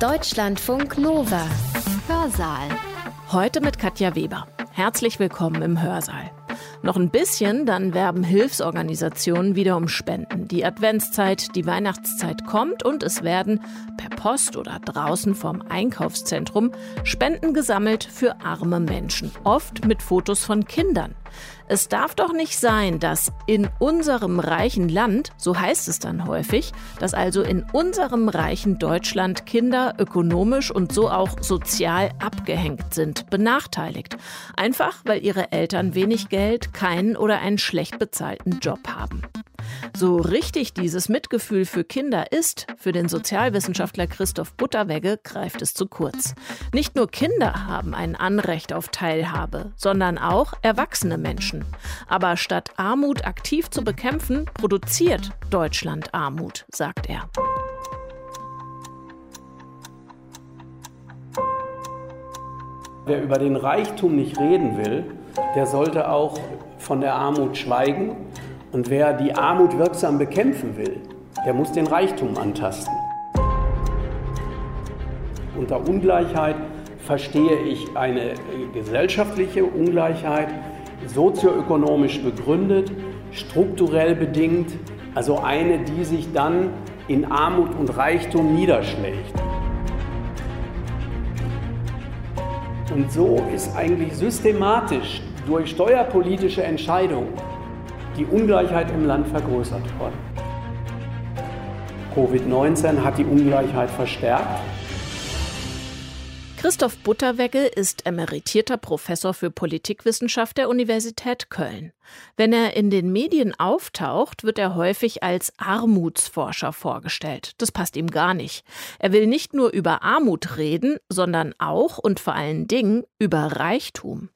Deutschlandfunk Nova. Hörsaal. Heute mit Katja Weber. Herzlich willkommen im Hörsaal. Noch ein bisschen, dann werben Hilfsorganisationen wieder um Spenden. Die Adventszeit, die Weihnachtszeit kommt und es werden per Post oder draußen vorm Einkaufszentrum Spenden gesammelt für arme Menschen, oft mit Fotos von Kindern. Es darf doch nicht sein, dass in unserem reichen Land, so heißt es dann häufig, dass also in unserem reichen Deutschland Kinder ökonomisch und so auch sozial abgehängt sind, benachteiligt. Einfach weil ihre Eltern wenig Geld, keinen oder einen schlecht bezahlten Job haben. So richtig dieses Mitgefühl für Kinder ist, für den Sozialwissenschaftler Christoph Butterwegge greift es zu kurz. Nicht nur Kinder haben ein Anrecht auf Teilhabe, sondern auch erwachsene Menschen. Aber statt Armut aktiv zu bekämpfen, produziert Deutschland Armut, sagt er. Wer über den Reichtum nicht reden will, der sollte auch von der Armut schweigen und wer die Armut wirksam bekämpfen will, der muss den Reichtum antasten. Unter Ungleichheit verstehe ich eine gesellschaftliche Ungleichheit, sozioökonomisch begründet, strukturell bedingt, also eine, die sich dann in Armut und Reichtum niederschlägt. Und so ist eigentlich systematisch durch steuerpolitische Entscheidungen die Ungleichheit im Land vergrößert worden. Covid-19 hat die Ungleichheit verstärkt. Christoph Butterwegge ist emeritierter Professor für Politikwissenschaft der Universität Köln. Wenn er in den Medien auftaucht, wird er häufig als Armutsforscher vorgestellt. Das passt ihm gar nicht. Er will nicht nur über Armut reden, sondern auch und vor allen Dingen über Reichtum.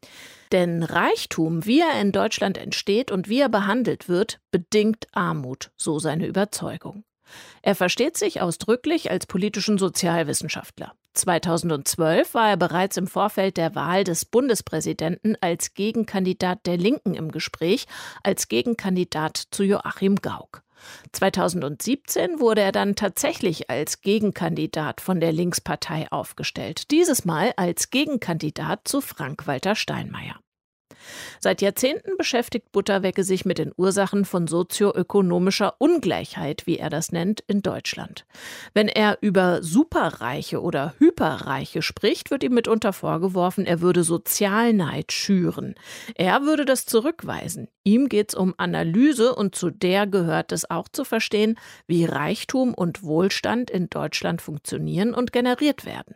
Denn Reichtum, wie er in Deutschland entsteht und wie er behandelt wird, bedingt Armut, so seine Überzeugung. Er versteht sich ausdrücklich als politischen Sozialwissenschaftler. 2012 war er bereits im Vorfeld der Wahl des Bundespräsidenten als Gegenkandidat der Linken im Gespräch, als Gegenkandidat zu Joachim Gauck. 2017 wurde er dann tatsächlich als Gegenkandidat von der Linkspartei aufgestellt, dieses Mal als Gegenkandidat zu Frank-Walter Steinmeier. Seit Jahrzehnten beschäftigt Butterwecke sich mit den Ursachen von sozioökonomischer Ungleichheit, wie er das nennt, in Deutschland. Wenn er über Superreiche oder Hyperreiche spricht, wird ihm mitunter vorgeworfen, er würde Sozialneid schüren. Er würde das zurückweisen. Ihm geht es um Analyse und zu der gehört es auch zu verstehen, wie Reichtum und Wohlstand in Deutschland funktionieren und generiert werden.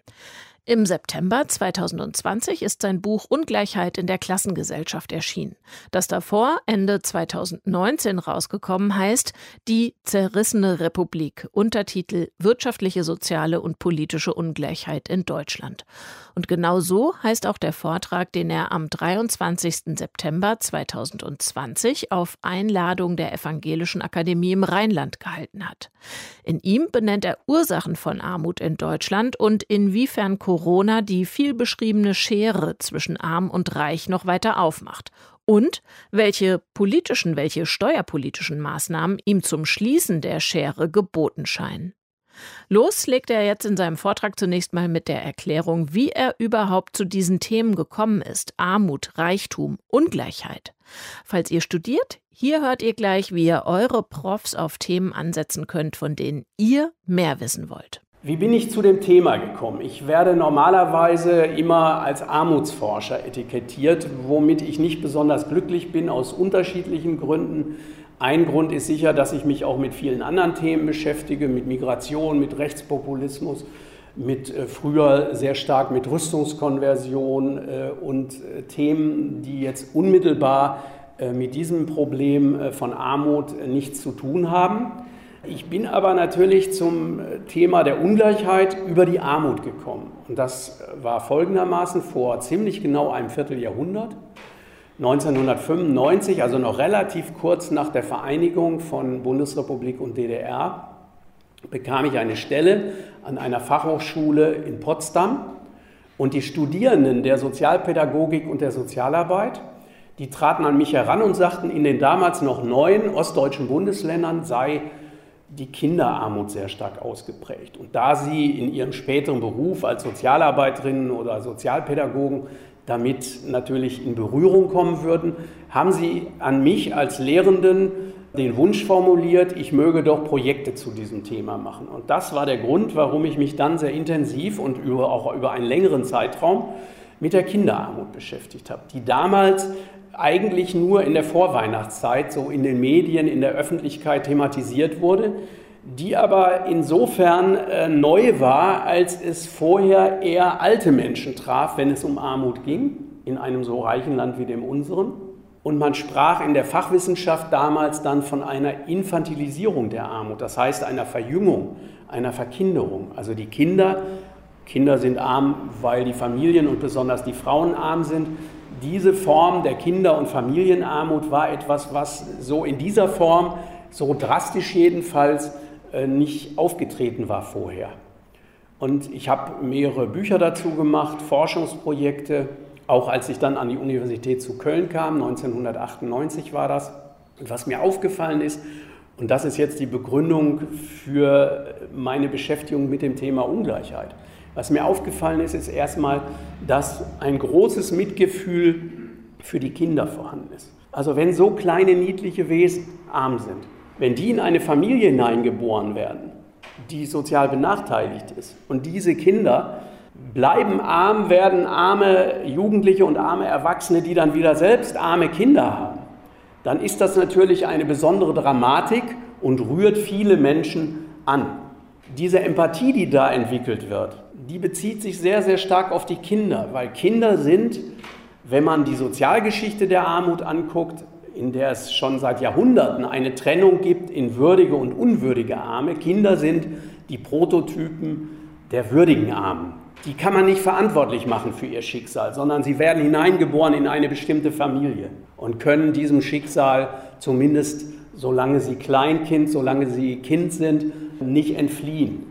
Im September 2020 ist sein Buch Ungleichheit in der Klassengesellschaft erschienen. Das davor Ende 2019 rausgekommen heißt Die zerrissene Republik, Untertitel Wirtschaftliche, soziale und politische Ungleichheit in Deutschland. Und genau so heißt auch der Vortrag, den er am 23. September 2020 auf Einladung der Evangelischen Akademie im Rheinland gehalten hat. In ihm benennt er Ursachen von Armut in Deutschland und inwiefern Corona die viel beschriebene Schere zwischen arm und reich noch weiter aufmacht und welche politischen, welche steuerpolitischen Maßnahmen ihm zum Schließen der Schere geboten scheinen. Los legt er jetzt in seinem Vortrag zunächst mal mit der Erklärung, wie er überhaupt zu diesen Themen gekommen ist. Armut, Reichtum, Ungleichheit. Falls ihr studiert, hier hört ihr gleich, wie ihr eure Profs auf Themen ansetzen könnt, von denen ihr mehr wissen wollt. Wie bin ich zu dem Thema gekommen? Ich werde normalerweise immer als Armutsforscher etikettiert, womit ich nicht besonders glücklich bin, aus unterschiedlichen Gründen. Ein Grund ist sicher, dass ich mich auch mit vielen anderen Themen beschäftige, mit Migration, mit Rechtspopulismus, mit äh, früher sehr stark mit Rüstungskonversion äh, und äh, Themen, die jetzt unmittelbar mit diesem Problem von Armut nichts zu tun haben. Ich bin aber natürlich zum Thema der Ungleichheit über die Armut gekommen. Und das war folgendermaßen vor ziemlich genau einem Vierteljahrhundert. 1995, also noch relativ kurz nach der Vereinigung von Bundesrepublik und DDR, bekam ich eine Stelle an einer Fachhochschule in Potsdam. Und die Studierenden der Sozialpädagogik und der Sozialarbeit, die traten an mich heran und sagten, in den damals noch neun ostdeutschen Bundesländern sei die Kinderarmut sehr stark ausgeprägt. Und da sie in ihrem späteren Beruf als Sozialarbeiterinnen oder Sozialpädagogen damit natürlich in Berührung kommen würden, haben sie an mich als Lehrenden den Wunsch formuliert, ich möge doch Projekte zu diesem Thema machen. Und das war der Grund, warum ich mich dann sehr intensiv und über, auch über einen längeren Zeitraum mit der Kinderarmut beschäftigt habe, die damals eigentlich nur in der Vorweihnachtszeit so in den Medien, in der Öffentlichkeit thematisiert wurde, die aber insofern äh, neu war, als es vorher eher alte Menschen traf, wenn es um Armut ging, in einem so reichen Land wie dem unseren. Und man sprach in der Fachwissenschaft damals dann von einer Infantilisierung der Armut, das heißt einer Verjüngung, einer Verkinderung. Also die Kinder, Kinder sind arm, weil die Familien und besonders die Frauen arm sind, diese Form der Kinder- und Familienarmut war etwas, was so in dieser Form, so drastisch jedenfalls, äh, nicht aufgetreten war vorher. Und ich habe mehrere Bücher dazu gemacht, Forschungsprojekte, auch als ich dann an die Universität zu Köln kam, 1998 war das. Und was mir aufgefallen ist, und das ist jetzt die Begründung für meine Beschäftigung mit dem Thema Ungleichheit. Was mir aufgefallen ist, ist erstmal, dass ein großes Mitgefühl für die Kinder vorhanden ist. Also wenn so kleine niedliche Wesen arm sind, wenn die in eine Familie hineingeboren werden, die sozial benachteiligt ist und diese Kinder bleiben arm, werden arme Jugendliche und arme Erwachsene, die dann wieder selbst arme Kinder haben, dann ist das natürlich eine besondere Dramatik und rührt viele Menschen an. Diese Empathie, die da entwickelt wird, die bezieht sich sehr, sehr stark auf die Kinder, weil Kinder sind, wenn man die Sozialgeschichte der Armut anguckt, in der es schon seit Jahrhunderten eine Trennung gibt in würdige und unwürdige Arme. Kinder sind die Prototypen der würdigen Armen. Die kann man nicht verantwortlich machen für ihr Schicksal, sondern sie werden hineingeboren in eine bestimmte Familie und können diesem Schicksal zumindest, solange sie Kleinkind, solange sie Kind sind, nicht entfliehen.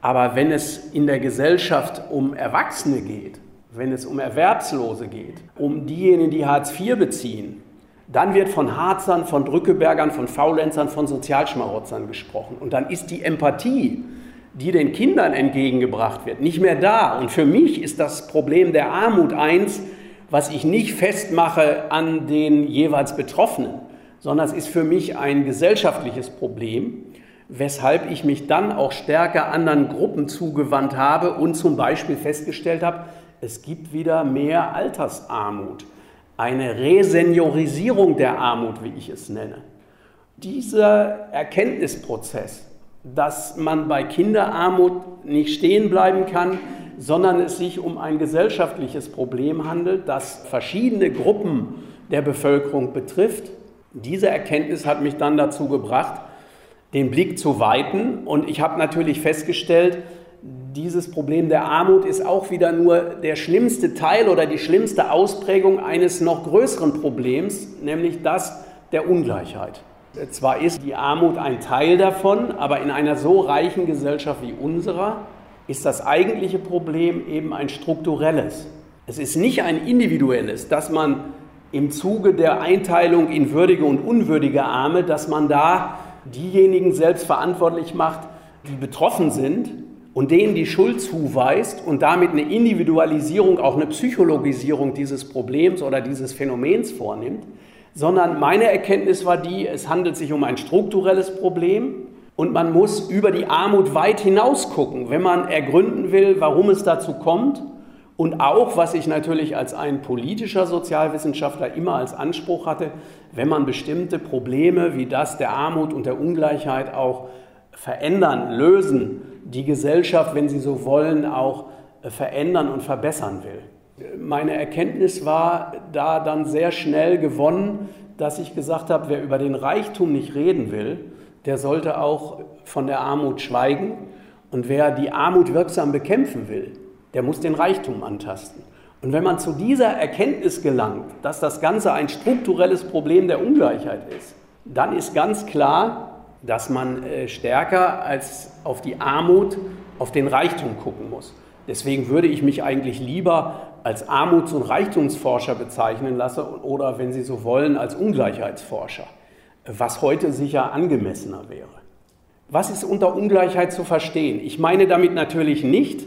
Aber wenn es in der Gesellschaft um Erwachsene geht, wenn es um Erwerbslose geht, um diejenigen, die Hartz IV beziehen, dann wird von Harzern, von Drückebergern, von Faulenzern, von Sozialschmarotzern gesprochen. Und dann ist die Empathie, die den Kindern entgegengebracht wird, nicht mehr da. Und für mich ist das Problem der Armut eins, was ich nicht festmache an den jeweils Betroffenen, sondern es ist für mich ein gesellschaftliches Problem, weshalb ich mich dann auch stärker anderen Gruppen zugewandt habe und zum Beispiel festgestellt habe, es gibt wieder mehr Altersarmut, eine Reseniorisierung der Armut, wie ich es nenne. Dieser Erkenntnisprozess, dass man bei Kinderarmut nicht stehen bleiben kann, sondern es sich um ein gesellschaftliches Problem handelt, das verschiedene Gruppen der Bevölkerung betrifft. Diese Erkenntnis hat mich dann dazu gebracht, den Blick zu weiten. Und ich habe natürlich festgestellt, dieses Problem der Armut ist auch wieder nur der schlimmste Teil oder die schlimmste Ausprägung eines noch größeren Problems, nämlich das der Ungleichheit. Zwar ist die Armut ein Teil davon, aber in einer so reichen Gesellschaft wie unserer ist das eigentliche Problem eben ein strukturelles. Es ist nicht ein individuelles, dass man im Zuge der Einteilung in würdige und unwürdige Arme, dass man da diejenigen selbst verantwortlich macht, die betroffen sind und denen die Schuld zuweist und damit eine Individualisierung, auch eine Psychologisierung dieses Problems oder dieses Phänomens vornimmt, sondern meine Erkenntnis war die, es handelt sich um ein strukturelles Problem und man muss über die Armut weit hinaus gucken, wenn man ergründen will, warum es dazu kommt und auch, was ich natürlich als ein politischer Sozialwissenschaftler immer als Anspruch hatte, wenn man bestimmte Probleme wie das der Armut und der Ungleichheit auch verändern, lösen, die Gesellschaft, wenn Sie so wollen, auch äh, verändern und verbessern will. Meine Erkenntnis war da dann sehr schnell gewonnen, dass ich gesagt habe, wer über den Reichtum nicht reden will, der sollte auch von der Armut schweigen. Und wer die Armut wirksam bekämpfen will, der muss den Reichtum antasten. Und wenn man zu dieser Erkenntnis gelangt, dass das Ganze ein strukturelles Problem der Ungleichheit ist, dann ist ganz klar, dass man äh, stärker als auf die Armut auf den Reichtum gucken muss. Deswegen würde ich mich eigentlich lieber als Armuts- und Reichtumsforscher bezeichnen lassen oder, wenn Sie so wollen, als Ungleichheitsforscher, was heute sicher angemessener wäre. Was ist unter Ungleichheit zu verstehen? Ich meine damit natürlich nicht,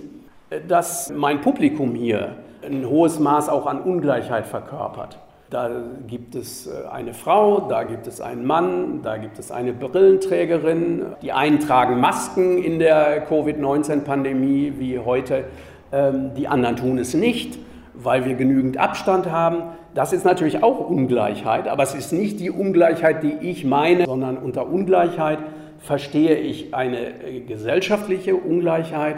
dass mein Publikum hier ein hohes Maß auch an Ungleichheit verkörpert. Da gibt es äh, eine Frau, da gibt es einen Mann, da gibt es eine Brillenträgerin. Die einen tragen Masken in der Covid-19-Pandemie wie heute, ähm, die anderen tun es nicht, weil wir genügend Abstand haben. Das ist natürlich auch Ungleichheit, aber es ist nicht die Ungleichheit, die ich meine, sondern unter Ungleichheit verstehe ich eine äh, gesellschaftliche Ungleichheit,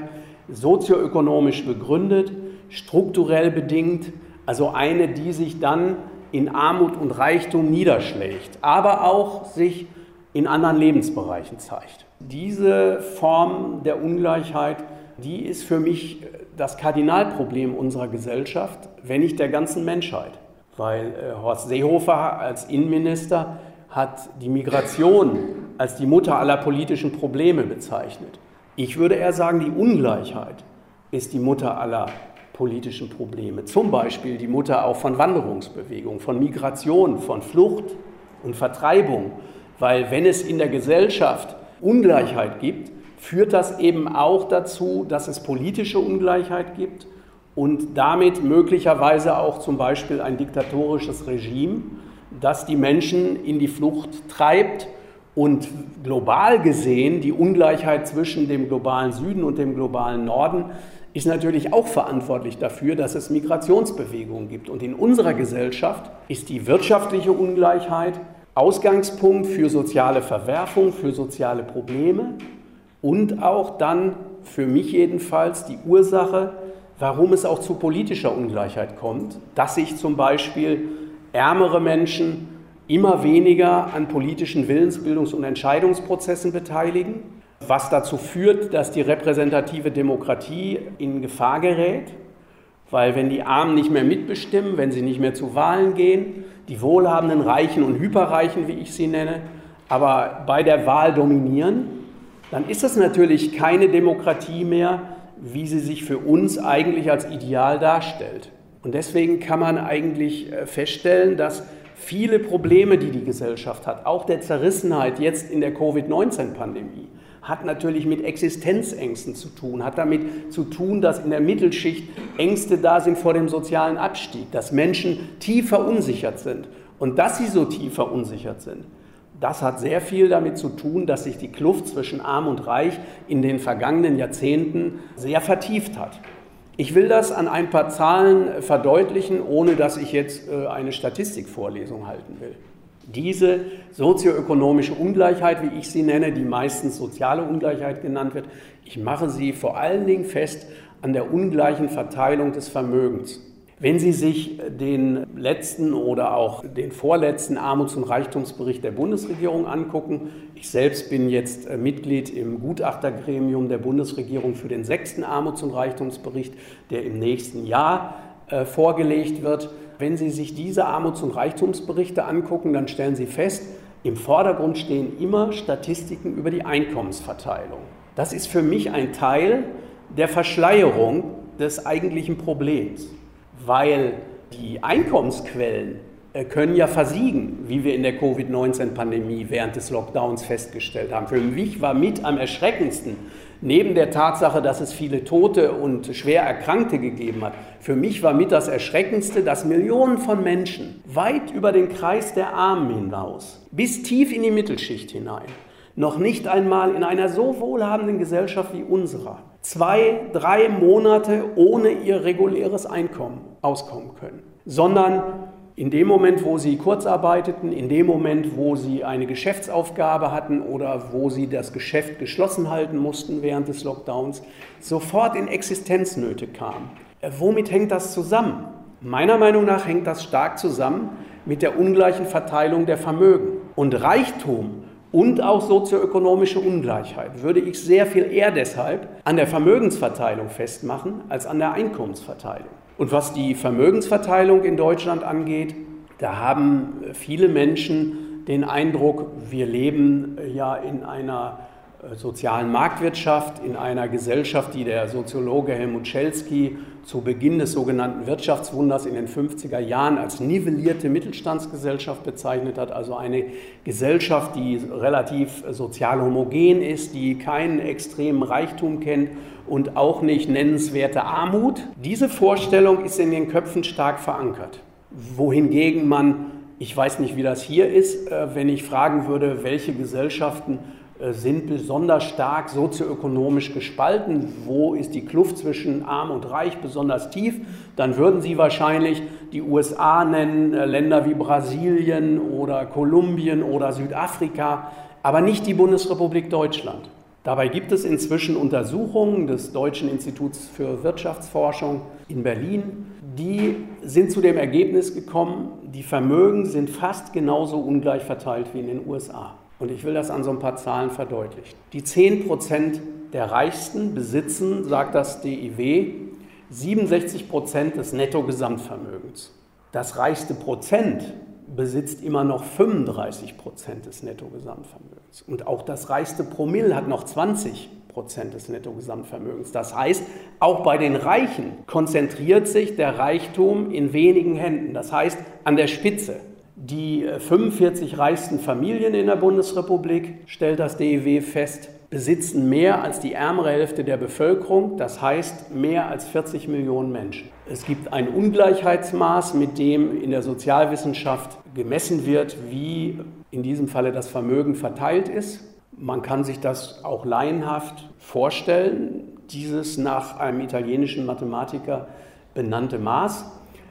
sozioökonomisch begründet, strukturell bedingt, also eine, die sich dann in Armut und Reichtum niederschlägt, aber auch sich in anderen Lebensbereichen zeigt. Diese Form der Ungleichheit, die ist für mich das Kardinalproblem unserer Gesellschaft, wenn nicht der ganzen Menschheit. Weil äh, Horst Seehofer als Innenminister hat die Migration als die Mutter aller politischen Probleme bezeichnet. Ich würde eher sagen, die Ungleichheit ist die Mutter aller politischen Probleme. Zum Beispiel die Mutter auch von Wanderungsbewegung, von Migration, von Flucht und Vertreibung. Weil wenn es in der Gesellschaft Ungleichheit gibt, führt das eben auch dazu, dass es politische Ungleichheit gibt und damit möglicherweise auch zum Beispiel ein diktatorisches Regime, das die Menschen in die Flucht treibt und global gesehen die Ungleichheit zwischen dem globalen Süden und dem globalen Norden ist natürlich auch verantwortlich dafür, dass es Migrationsbewegungen gibt. Und in unserer Gesellschaft ist die wirtschaftliche Ungleichheit Ausgangspunkt für soziale Verwerfung, für soziale Probleme und auch dann für mich jedenfalls die Ursache, warum es auch zu politischer Ungleichheit kommt, dass sich zum Beispiel ärmere Menschen immer weniger an politischen Willensbildungs- und Entscheidungsprozessen beteiligen was dazu führt, dass die repräsentative Demokratie in Gefahr gerät, weil wenn die Armen nicht mehr mitbestimmen, wenn sie nicht mehr zu Wahlen gehen, die Wohlhabenden, Reichen und Hyperreichen, wie ich sie nenne, aber bei der Wahl dominieren, dann ist das natürlich keine Demokratie mehr, wie sie sich für uns eigentlich als Ideal darstellt. Und deswegen kann man eigentlich äh, feststellen, dass viele Probleme, die die Gesellschaft hat, auch der Zerrissenheit jetzt in der Covid-19-Pandemie, hat natürlich mit Existenzängsten zu tun, hat damit zu tun, dass in der Mittelschicht Ängste da sind vor dem sozialen Abstieg, dass Menschen tief verunsichert sind. Und dass sie so tief verunsichert sind, das hat sehr viel damit zu tun, dass sich die Kluft zwischen Arm und Reich in den vergangenen Jahrzehnten sehr vertieft hat. Ich will das an ein paar Zahlen verdeutlichen, ohne dass ich jetzt äh, eine Statistikvorlesung halten will. Diese sozioökonomische Ungleichheit, wie ich sie nenne, die meistens soziale Ungleichheit genannt wird, ich mache sie vor allen Dingen fest an der ungleichen Verteilung des Vermögens. Wenn Sie sich den letzten oder auch den vorletzten Armuts- und Reichtumsbericht der Bundesregierung angucken, ich selbst bin jetzt äh, Mitglied im Gutachtergremium der Bundesregierung für den sechsten Armuts- und Reichtumsbericht, der im nächsten Jahr äh, vorgelegt wird, wenn Sie sich diese Armuts- und Reichtumsberichte angucken, dann stellen Sie fest, im Vordergrund stehen immer Statistiken über die Einkommensverteilung. Das ist für mich ein Teil der Verschleierung des eigentlichen Problems, weil die Einkommensquellen äh, können ja versiegen, wie wir in der Covid-19-Pandemie während des Lockdowns festgestellt haben. Für mich war mit am erschreckendsten, neben der Tatsache, dass es viele Tote und schwer Erkrankte gegeben hat, für mich war mit das Erschreckendste, dass Millionen von Menschen weit über den Kreis der Armen hinaus, bis tief in die Mittelschicht hinein, noch nicht einmal in einer so wohlhabenden Gesellschaft wie unserer, zwei, drei Monate ohne ihr reguläres Einkommen auskommen können, sondern in dem Moment, wo sie kurz arbeiteten, in dem Moment, wo sie eine Geschäftsaufgabe hatten oder wo sie das Geschäft geschlossen halten mussten während des Lockdowns, sofort in Existenznöte kamen. Äh, womit hängt das zusammen? Meiner Meinung nach hängt das stark zusammen mit der ungleichen Verteilung der Vermögen. Und Reichtum und auch sozioökonomische Ungleichheit würde ich sehr viel eher deshalb an der Vermögensverteilung festmachen als an der Einkommensverteilung. Und was die Vermögensverteilung in Deutschland angeht, da haben viele Menschen den Eindruck, wir leben ja in einer äh, sozialen Marktwirtschaft, in einer Gesellschaft, die der Soziologe Helmut Schelsky zu Beginn des sogenannten Wirtschaftswunders in den 50er Jahren als nivellierte Mittelstandsgesellschaft bezeichnet hat, also eine Gesellschaft, die relativ sozial homogen ist, die keinen extremen Reichtum kennt und auch nicht nennenswerte Armut. Diese Vorstellung ist in den Köpfen stark verankert, wohingegen man ich weiß nicht, wie das hier ist, äh, wenn ich fragen würde, welche Gesellschaften äh, sind besonders stark sozioökonomisch gespalten. Wo ist die Kluft zwischen arm und reich besonders tief? Dann würden Sie wahrscheinlich die USA nennen, äh, Länder wie Brasilien oder Kolumbien oder Südafrika, aber nicht die Bundesrepublik Deutschland. Dabei gibt es inzwischen Untersuchungen des Deutschen Instituts für Wirtschaftsforschung in Berlin, die sind zu dem Ergebnis gekommen, die Vermögen sind fast genauso ungleich verteilt wie in den USA. Und ich will das an so ein paar Zahlen verdeutlichen. Die 10 Prozent der Reichsten besitzen, sagt das DIW, 67 Prozent des Nettogesamtvermögens. Das reichste Prozent besitzt immer noch 35 Prozent des Nettogesamtvermögens. Und auch das reichste Promille hat noch 20 Prozent des Nettogesamtvermögens. Das heißt, auch bei den Reichen konzentriert sich der Reichtum in wenigen Händen. Das heißt, an der Spitze. Die 45 äh, reichsten Familien in der Bundesrepublik, stellt das DEW fest, besitzen mehr als die ärmere Hälfte der Bevölkerung, das heißt mehr als 40 Millionen Menschen. Es gibt ein Ungleichheitsmaß, mit dem in der Sozialwissenschaft gemessen wird, wie in diesem Falle das Vermögen verteilt ist. Man kann sich das auch laienhaft vorstellen, dieses nach einem italienischen Mathematiker benannte Maß.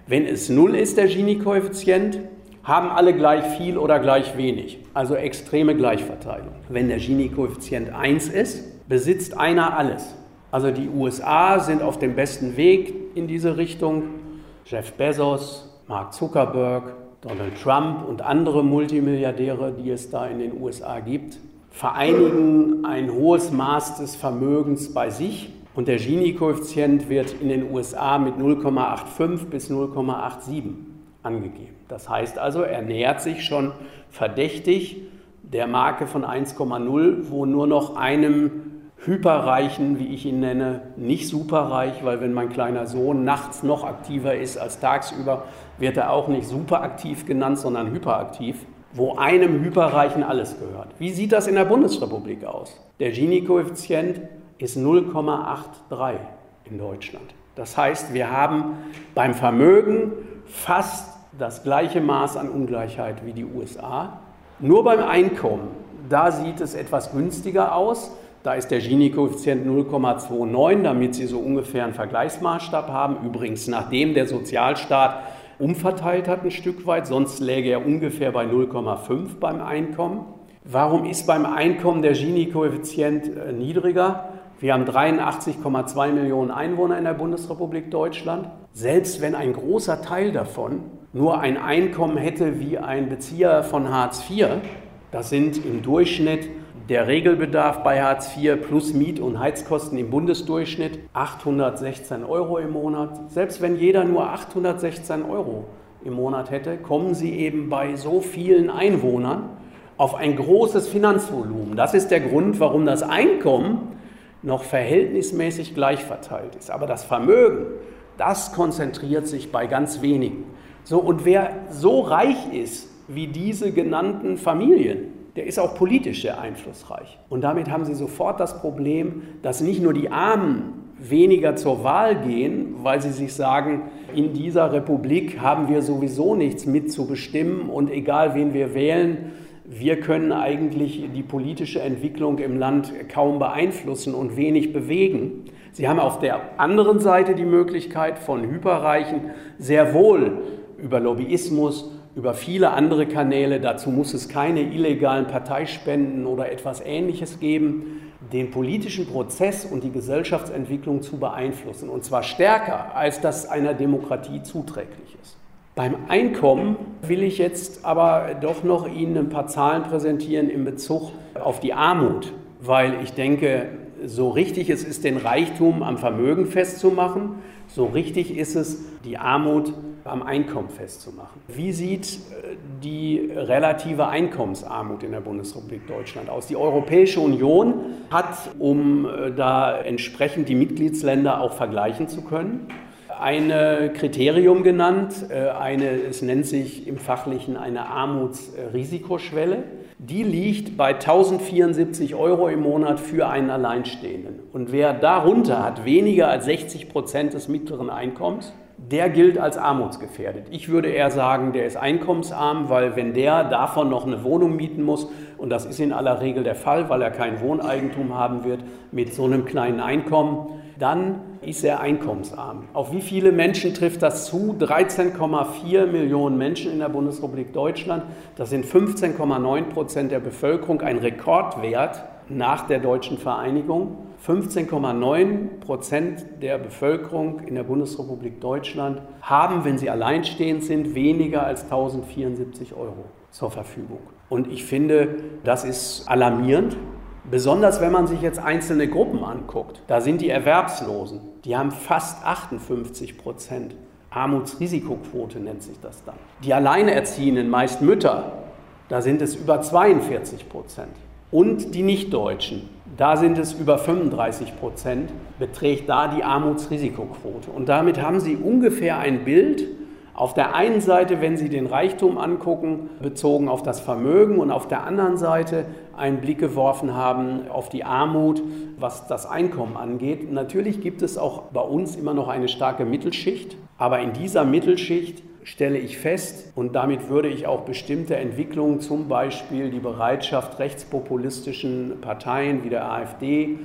Wenn es null ist, der Gini-Koeffizient, haben alle gleich viel oder gleich wenig, also extreme Gleichverteilung. Wenn der Gini-Koeffizient 1 ist, besitzt einer alles. Also die USA sind auf dem besten Weg in diese Richtung. Jeff Bezos, Mark Zuckerberg, Donald Trump und andere Multimilliardäre, die es da in den USA gibt, vereinigen ein hohes Maß des Vermögens bei sich und der Gini-Koeffizient wird in den USA mit 0,85 bis 0,87 angegeben. Das heißt also, er nähert sich schon verdächtig der Marke von 1,0, wo nur noch einem Hyperreichen, wie ich ihn nenne, nicht superreich, weil wenn mein kleiner Sohn nachts noch aktiver ist als tagsüber, wird er auch nicht superaktiv genannt, sondern hyperaktiv, wo einem Hyperreichen alles gehört. Wie sieht das in der Bundesrepublik aus? Der Gini-Koeffizient ist 0,83 in Deutschland. Das heißt, wir haben beim Vermögen fast das gleiche Maß an Ungleichheit wie die USA. Nur beim Einkommen, da sieht es etwas günstiger aus. Da ist der Gini-Koeffizient 0,29, damit Sie so ungefähr einen Vergleichsmaßstab haben. Übrigens, nachdem der Sozialstaat umverteilt hat ein Stück weit, sonst läge er ungefähr bei 0,5 beim Einkommen. Warum ist beim Einkommen der Gini-Koeffizient äh, niedriger? Wir haben 83,2 Millionen Einwohner in der Bundesrepublik Deutschland. Selbst wenn ein großer Teil davon nur ein Einkommen hätte wie ein Bezieher von Hartz IV, das sind im Durchschnitt der Regelbedarf bei Hartz IV plus Miet- und Heizkosten im Bundesdurchschnitt 816 Euro im Monat. Selbst wenn jeder nur 816 Euro im Monat hätte, kommen Sie eben bei so vielen Einwohnern auf ein großes Finanzvolumen. Das ist der Grund, warum das Einkommen noch verhältnismäßig gleich verteilt ist. Aber das Vermögen, das konzentriert sich bei ganz wenigen. So, und wer so reich ist wie diese genannten Familien, der ist auch politisch sehr einflussreich. Und damit haben sie sofort das Problem, dass nicht nur die Armen weniger zur Wahl gehen, weil sie sich sagen, in dieser Republik haben wir sowieso nichts mitzubestimmen und egal wen wir wählen, wir können eigentlich die politische Entwicklung im Land kaum beeinflussen und wenig bewegen. Sie haben auf der anderen Seite die Möglichkeit von Hyperreichen sehr wohl über Lobbyismus, über viele andere Kanäle, dazu muss es keine illegalen Parteispenden oder etwas Ähnliches geben, den politischen Prozess und die Gesellschaftsentwicklung zu beeinflussen. Und zwar stärker, als das einer Demokratie zuträglich ist. Beim Einkommen will ich jetzt aber doch noch Ihnen ein paar Zahlen präsentieren in Bezug auf die Armut, weil ich denke, so richtig es ist, den Reichtum am Vermögen festzumachen, so richtig ist es, die Armut am Einkommen festzumachen. Wie sieht äh, die relative Einkommensarmut in der Bundesrepublik Deutschland aus? Die Europäische Union hat, um äh, da entsprechend die Mitgliedsländer auch vergleichen zu können, ein Kriterium genannt, äh, eine, es nennt sich im Fachlichen eine Armutsrisikoschwelle. Die liegt bei 1074 Euro im Monat für einen Alleinstehenden. Und wer darunter hat weniger als 60 Prozent des mittleren Einkommens, der gilt als armutsgefährdet. Ich würde eher sagen, der ist einkommensarm, weil wenn der davon noch eine Wohnung mieten muss, und das ist in aller Regel der Fall, weil er kein Wohneigentum haben wird mit so einem kleinen Einkommen, dann ist er einkommensarm. Auf wie viele Menschen trifft das zu? 13,4 Millionen Menschen in der Bundesrepublik Deutschland. Das sind 15,9 Prozent der Bevölkerung, ein Rekordwert nach der deutschen Vereinigung. 15,9 Prozent der Bevölkerung in der Bundesrepublik Deutschland haben, wenn sie alleinstehend sind, weniger als 1074 Euro zur Verfügung. Und ich finde, das ist alarmierend. Besonders wenn man sich jetzt einzelne Gruppen anguckt, da sind die Erwerbslosen, die haben fast 58 Prozent. Armutsrisikoquote nennt sich das dann. Die Alleinerziehenden, meist Mütter, da sind es über 42 Prozent. Und die Nichtdeutschen, da sind es über 35 Prozent, beträgt da die Armutsrisikoquote. Und damit haben Sie ungefähr ein Bild, auf der einen Seite, wenn Sie den Reichtum angucken, bezogen auf das Vermögen und auf der anderen Seite einen Blick geworfen haben auf die Armut, was das Einkommen angeht. Natürlich gibt es auch bei uns immer noch eine starke Mittelschicht, aber in dieser Mittelschicht stelle ich fest, und damit würde ich auch bestimmte Entwicklungen, zum Beispiel die Bereitschaft rechtspopulistischen Parteien wie der AfD,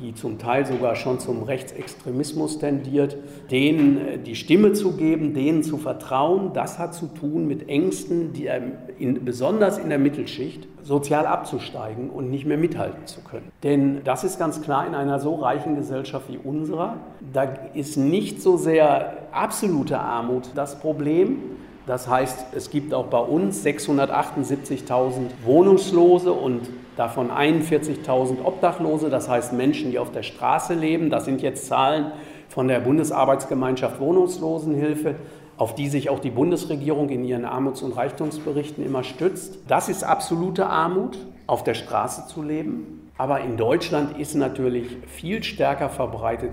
die zum Teil sogar schon zum Rechtsextremismus tendiert, denen äh, die Stimme zu geben, denen zu vertrauen, das hat zu tun mit Ängsten, die in, besonders in der Mittelschicht sozial abzusteigen und nicht mehr mithalten zu können. Denn das ist ganz klar in einer so reichen Gesellschaft wie unserer, da ist nicht so sehr absolute Armut das Problem, das heißt, es gibt auch bei uns 678.000 Wohnungslose und davon 41.000 Obdachlose, das heißt Menschen, die auf der Straße leben. Das sind jetzt Zahlen von der Bundesarbeitsgemeinschaft Wohnungslosenhilfe, auf die sich auch die Bundesregierung in ihren Armuts- und Reichtumsberichten immer stützt. Das ist absolute Armut, auf der Straße zu leben. Aber in Deutschland ist natürlich viel stärker verbreitet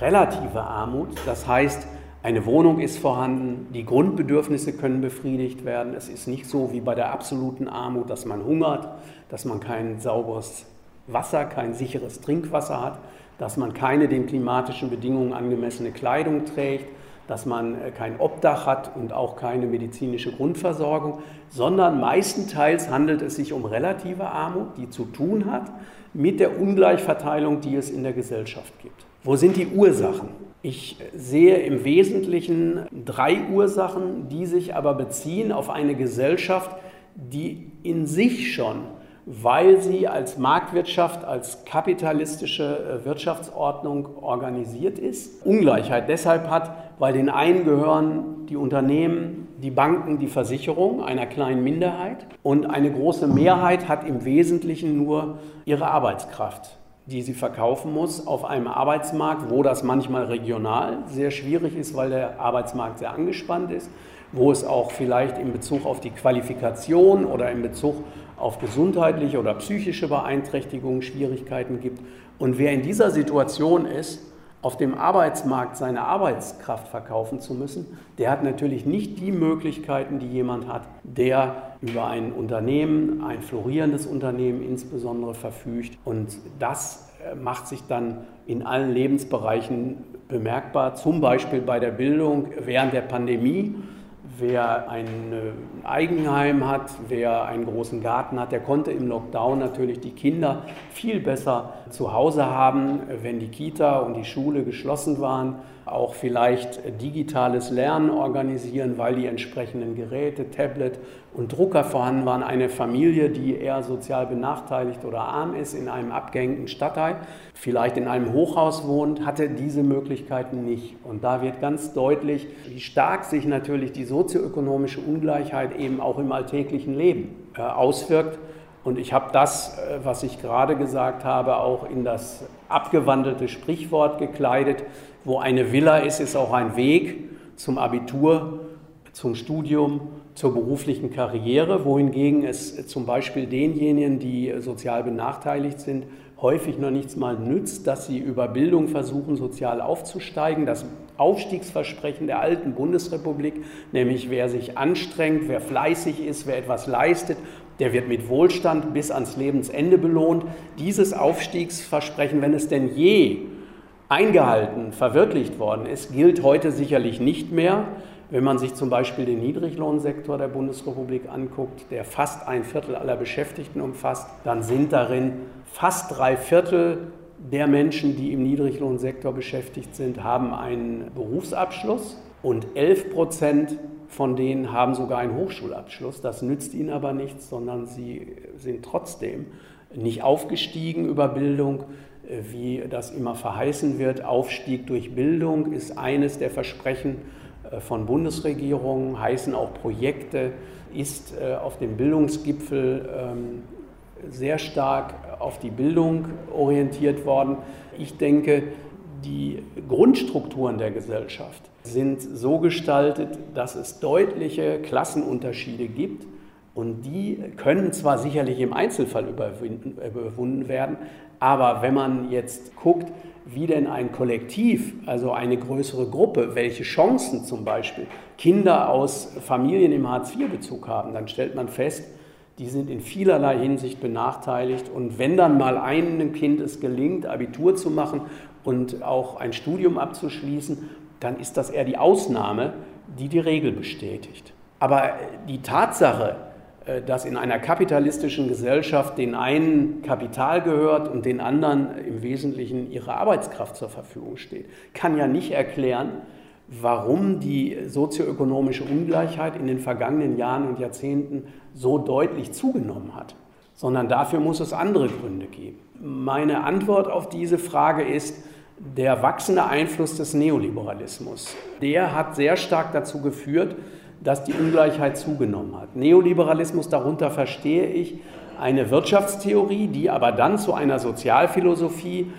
relative Armut. Das heißt, eine Wohnung ist vorhanden, die Grundbedürfnisse können befriedigt werden. Es ist nicht so wie bei der absoluten Armut, dass man hungert, dass man kein sauberes Wasser, kein sicheres Trinkwasser hat, dass man keine den klimatischen Bedingungen angemessene Kleidung trägt, dass man äh, kein Obdach hat und auch keine medizinische Grundversorgung, sondern meistenteils handelt es sich um relative Armut, die zu tun hat mit der Ungleichverteilung, die es in der Gesellschaft gibt. Wo sind die Ursachen? Ich sehe im Wesentlichen drei Ursachen, die sich aber beziehen auf eine Gesellschaft, die in sich schon, weil sie als Marktwirtschaft, als kapitalistische äh, Wirtschaftsordnung organisiert ist, Ungleichheit deshalb hat, weil den einen gehören die Unternehmen, die Banken, die Versicherung einer kleinen Minderheit und eine große Mehrheit hat im Wesentlichen nur ihre Arbeitskraft die sie verkaufen muss auf einem Arbeitsmarkt, wo das manchmal regional sehr schwierig ist, weil der Arbeitsmarkt sehr angespannt ist, wo es auch vielleicht in Bezug auf die Qualifikation oder in Bezug auf gesundheitliche oder psychische Beeinträchtigungen Schwierigkeiten gibt. Und wer in dieser Situation ist, auf dem Arbeitsmarkt seine Arbeitskraft verkaufen zu müssen, der hat natürlich nicht die Möglichkeiten, die jemand hat, der über ein Unternehmen, ein florierendes Unternehmen insbesondere verfügt. Und das äh, macht sich dann in allen Lebensbereichen bemerkbar, zum Beispiel bei der Bildung während der Pandemie Wer ein äh, Eigenheim hat, wer einen großen Garten hat, der konnte im Lockdown natürlich die Kinder viel besser zu Hause haben, wenn die Kita und die Schule geschlossen waren auch vielleicht digitales Lernen organisieren, weil die entsprechenden Geräte, Tablet und Drucker vorhanden waren. Eine Familie, die eher sozial benachteiligt oder arm ist, in einem abgehängten Stadtteil, vielleicht in einem Hochhaus wohnt, hatte diese Möglichkeiten nicht. Und da wird ganz deutlich, wie stark sich natürlich die sozioökonomische Ungleichheit eben auch im alltäglichen Leben äh, auswirkt Und ich habe das, äh, was ich gerade gesagt habe, auch in das abgewandelte Sprichwort gekleidet. Wo eine Villa ist, ist auch ein Weg zum Abitur, zum Studium, zur beruflichen Karriere, wohingegen es zum Beispiel denjenigen, die sozial benachteiligt sind, häufig noch nichts mal nützt, dass sie über Bildung versuchen, sozial aufzusteigen. Das Aufstiegsversprechen der alten Bundesrepublik, nämlich wer sich anstrengt, wer fleißig ist, wer etwas leistet, der wird mit Wohlstand bis ans Lebensende belohnt. Dieses Aufstiegsversprechen, wenn es denn je eingehalten, verwirklicht worden ist, gilt heute sicherlich nicht mehr. Wenn man sich zum Beispiel den Niedriglohnsektor der Bundesrepublik anguckt, der fast ein Viertel aller Beschäftigten umfasst, dann sind darin fast drei Viertel der Menschen, die im Niedriglohnsektor beschäftigt sind, haben einen Berufsabschluss und 11 Prozent von denen haben sogar einen Hochschulabschluss. Das nützt ihnen aber nichts, sondern sie sind trotzdem nicht aufgestiegen über Bildung, wie das immer verheißen wird. Aufstieg durch Bildung ist eines der Versprechen äh, von Bundesregierungen, heißen auch Projekte, ist äh, auf dem Bildungsgipfel ähm, sehr stark auf die Bildung orientiert worden. Ich denke, die Grundstrukturen der Gesellschaft sind so gestaltet, dass es deutliche Klassenunterschiede gibt. Und die können zwar sicherlich im Einzelfall überwunden werden, aber wenn man jetzt guckt, wie denn ein Kollektiv, also eine größere Gruppe, welche Chancen zum Beispiel Kinder aus Familien im Hartz-IV-Bezug haben, dann stellt man fest, die sind in vielerlei Hinsicht benachteiligt. Und wenn dann mal einem Kind es gelingt, Abitur zu machen und auch ein Studium abzuschließen, dann ist das eher die Ausnahme, die die Regel bestätigt. Aber die Tatsache, dass in einer kapitalistischen Gesellschaft den einen Kapital gehört und den anderen im Wesentlichen ihre Arbeitskraft zur Verfügung steht, kann ja nicht erklären, warum die sozioökonomische Ungleichheit in den vergangenen Jahren und Jahrzehnten so deutlich zugenommen hat, sondern dafür muss es andere Gründe geben. Meine Antwort auf diese Frage ist, der wachsende Einfluss des Neoliberalismus, der hat sehr stark dazu geführt, dass die Ungleichheit zugenommen hat. Neoliberalismus, darunter verstehe ich eine Wirtschaftstheorie, die aber dann zu einer Sozialphilosophie,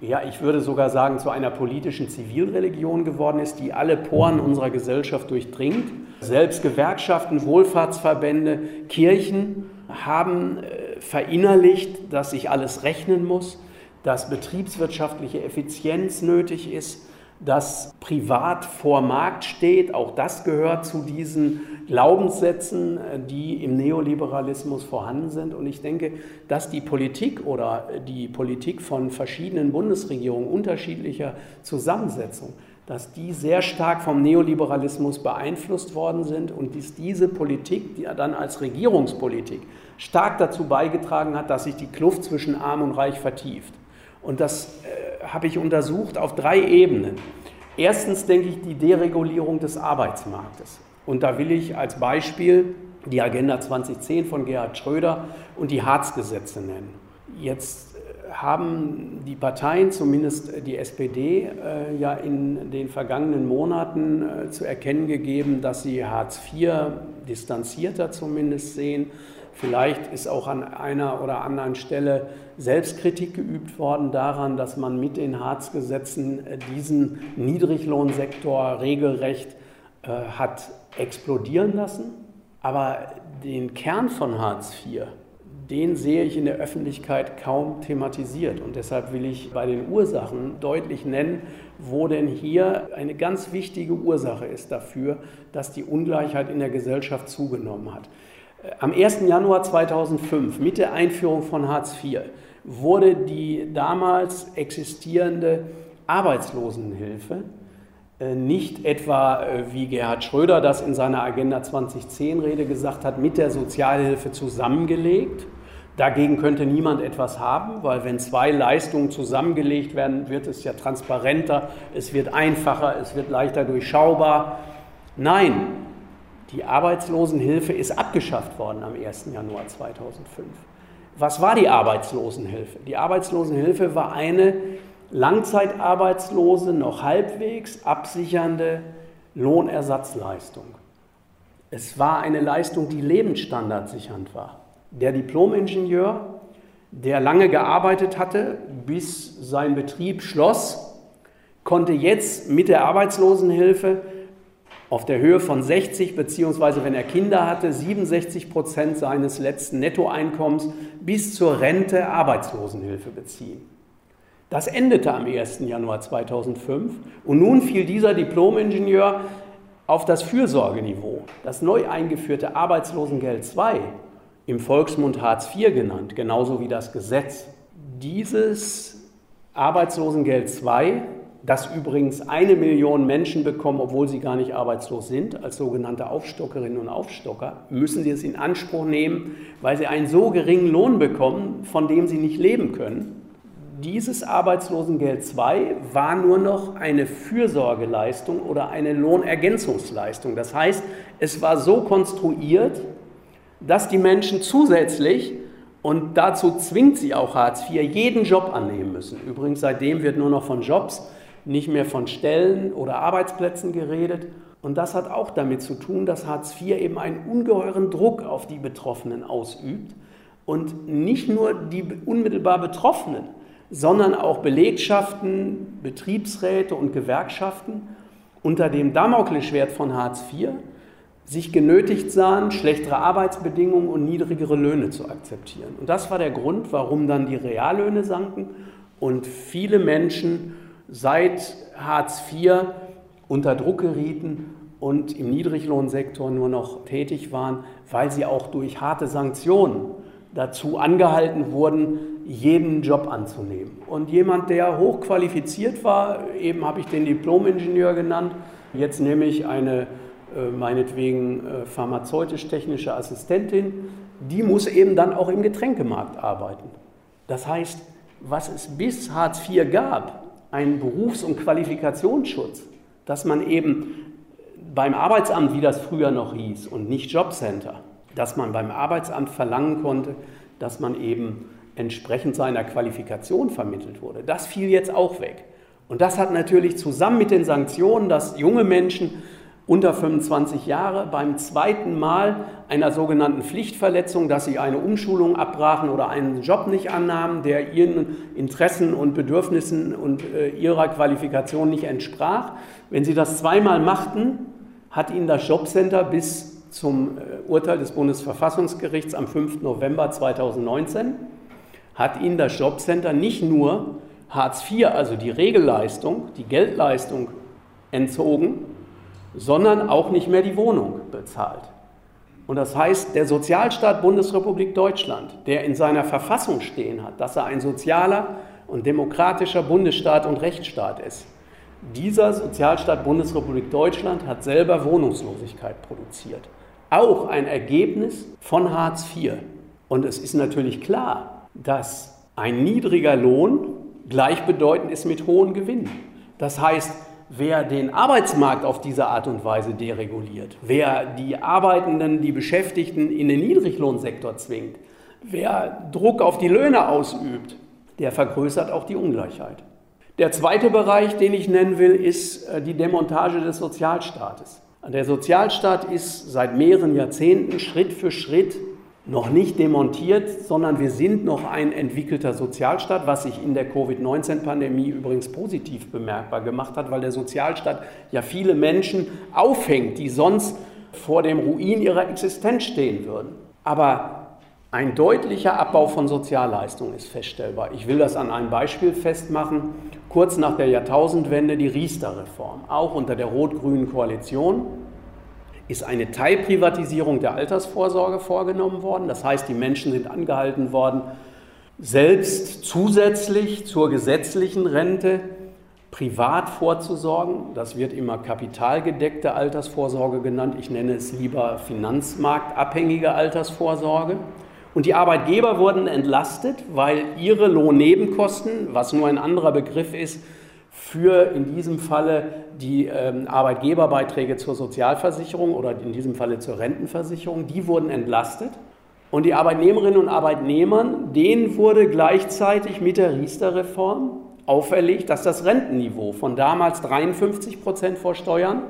ja, ich würde sogar sagen, zu einer politischen Zivilreligion geworden ist, die alle Poren unserer Gesellschaft durchdringt. Selbst Gewerkschaften, Wohlfahrtsverbände, Kirchen haben äh, verinnerlicht, dass sich alles rechnen muss dass betriebswirtschaftliche Effizienz nötig ist, dass privat vor Markt steht. Auch das gehört zu diesen Glaubenssätzen, die im Neoliberalismus vorhanden sind. Und ich denke, dass die Politik oder die Politik von verschiedenen Bundesregierungen unterschiedlicher Zusammensetzung, dass die sehr stark vom Neoliberalismus beeinflusst worden sind und dass diese Politik, die dann als Regierungspolitik stark dazu beigetragen hat, dass sich die Kluft zwischen Arm und Reich vertieft. Und das äh, habe ich untersucht auf drei Ebenen. Erstens denke ich die Deregulierung des Arbeitsmarktes. Und da will ich als Beispiel die Agenda 2010 von Gerhard Schröder und die Harz-Gesetze nennen. Jetzt äh, haben die Parteien, zumindest die SPD, äh, ja in den vergangenen Monaten äh, zu erkennen gegeben, dass sie Hartz IV distanzierter zumindest sehen Vielleicht ist auch an einer oder anderen Stelle Selbstkritik geübt worden daran, dass man mit den Harz-Gesetzen äh, diesen Niedriglohnsektor regelrecht äh, hat explodieren lassen. Aber den Kern von Hartz IV, den sehe ich in der Öffentlichkeit kaum thematisiert. Und deshalb will ich bei den Ursachen deutlich nennen, wo denn hier eine ganz wichtige Ursache ist dafür, dass die Ungleichheit in der Gesellschaft zugenommen hat. Am 1. Januar 2005, mit der Einführung von Hartz IV, wurde die damals existierende Arbeitslosenhilfe äh, nicht etwa, äh, wie Gerhard Schröder das in seiner Agenda 2010-Rede gesagt hat, mit der Sozialhilfe zusammengelegt. Dagegen könnte niemand etwas haben, weil wenn zwei Leistungen zusammengelegt werden, wird es ja transparenter, es wird einfacher, es wird leichter durchschaubar. Nein, die Arbeitslosenhilfe ist abgeschafft worden am 1. Januar 2005. Was war die Arbeitslosenhilfe? Die Arbeitslosenhilfe war eine langzeitarbeitslose, noch halbwegs absichernde Lohnersatzleistung. Es war eine Leistung, die lebensstandardsichernd war. Der Diplomingenieur, der lange gearbeitet hatte, bis sein Betrieb schloss, konnte jetzt mit der Arbeitslosenhilfe auf der Höhe von 60 beziehungsweise wenn er Kinder hatte 67 Prozent seines letzten Nettoeinkommens bis zur Rente Arbeitslosenhilfe beziehen. Das endete am 1. Januar 2005 und nun fiel dieser Diplomingenieur auf das Fürsorgeniveau. Das neu eingeführte Arbeitslosengeld II, im Volksmund Hartz IV genannt, genauso wie das Gesetz. Dieses Arbeitslosengeld II das übrigens eine Million Menschen bekommen, obwohl sie gar nicht arbeitslos sind, als sogenannte Aufstockerinnen und Aufstocker, müssen sie es in Anspruch nehmen, weil sie einen so geringen Lohn bekommen, von dem sie nicht leben können. Dieses Arbeitslosengeld II war nur noch eine Fürsorgeleistung oder eine Lohnergänzungsleistung. Das heißt, es war so konstruiert, dass die Menschen zusätzlich und dazu zwingt sie auch Hartz IV, jeden Job annehmen müssen. Übrigens, seitdem wird nur noch von Jobs nicht mehr von Stellen oder Arbeitsplätzen geredet. Und das hat auch damit zu tun, dass Hartz IV eben einen ungeheuren Druck auf die Betroffenen ausübt. Und nicht nur die unmittelbar Betroffenen, sondern auch Belegschaften, Betriebsräte und Gewerkschaften unter dem Damoklesschwert von Hartz IV sich genötigt sahen, schlechtere Arbeitsbedingungen und niedrigere Löhne zu akzeptieren. Und das war der Grund, warum dann die Reallöhne sanken und viele Menschen seit Hartz IV unter Druck gerieten und im Niedriglohnsektor nur noch tätig waren, weil sie auch durch harte Sanktionen dazu angehalten wurden, jeden Job anzunehmen. Und jemand, der hochqualifiziert war, eben habe ich den Diplomingenieur genannt, jetzt nehme ich eine äh, meinetwegen äh, pharmazeutisch-technische Assistentin, die muss eben dann auch im Getränkemarkt arbeiten. Das heißt, was es bis Hartz IV gab, einen Berufs- und Qualifikationsschutz, dass man eben beim Arbeitsamt, wie das früher noch hieß, und nicht Jobcenter, dass man beim Arbeitsamt verlangen konnte, dass man eben entsprechend seiner Qualifikation vermittelt wurde. Das fiel jetzt auch weg. Und das hat natürlich zusammen mit den Sanktionen, dass junge Menschen unter 25 Jahre beim zweiten Mal einer sogenannten Pflichtverletzung, dass sie eine Umschulung abbrachen oder einen Job nicht annahmen, der ihren Interessen und Bedürfnissen und äh, ihrer Qualifikation nicht entsprach. Wenn sie das zweimal machten, hat ihnen das Jobcenter bis zum äh, Urteil des Bundesverfassungsgerichts am 5. November 2019 hat ihnen das Jobcenter nicht nur Hartz IV, also die Regelleistung, die Geldleistung entzogen, sondern auch nicht mehr die Wohnung bezahlt. Und das heißt, der Sozialstaat Bundesrepublik Deutschland, der in seiner Verfassung stehen hat, dass er ein sozialer und demokratischer Bundesstaat und Rechtsstaat ist, dieser Sozialstaat Bundesrepublik Deutschland hat selber Wohnungslosigkeit produziert. Auch ein Ergebnis von Hartz IV. Und es ist natürlich klar, dass ein niedriger Lohn gleichbedeutend ist mit hohen Gewinnen. Das heißt, wer den Arbeitsmarkt auf diese Art und Weise dereguliert, wer die Arbeitenden, die Beschäftigten in den Niedriglohnsektor zwingt, wer Druck auf die Löhne ausübt, der vergrößert auch die Ungleichheit. Der zweite Bereich, den ich nennen will, ist äh, die Demontage des Sozialstaates. Der Sozialstaat ist seit mehreren Jahrzehnten Schritt für Schritt noch nicht demontiert, sondern wir sind noch ein entwickelter Sozialstaat, was sich in der Covid-19-Pandemie übrigens positiv bemerkbar gemacht hat, weil der Sozialstaat ja viele Menschen aufhängt, die sonst vor dem Ruin ihrer Existenz stehen würden. Aber ein deutlicher Abbau von Sozialleistungen ist feststellbar. Ich will das an einem Beispiel festmachen. Kurz nach der Jahrtausendwende die Riester-Reform, auch unter der rot-grünen Koalition ist eine Teilprivatisierung der Altersvorsorge vorgenommen worden. Das heißt, die Menschen sind angehalten worden, selbst zusätzlich zur gesetzlichen Rente privat vorzusorgen. Das wird immer kapitalgedeckte Altersvorsorge genannt. Ich nenne es lieber finanzmarktabhängige Altersvorsorge. Und die Arbeitgeber wurden entlastet, weil ihre Lohnnebenkosten, was nur ein anderer Begriff ist, für in diesem Falle die ähm, Arbeitgeberbeiträge zur Sozialversicherung oder in diesem Falle zur Rentenversicherung, die wurden entlastet. Und die Arbeitnehmerinnen und Arbeitnehmern, denen wurde gleichzeitig mit der Riester-Reform auferlegt, dass das Rentenniveau von damals 53 Prozent vor Steuern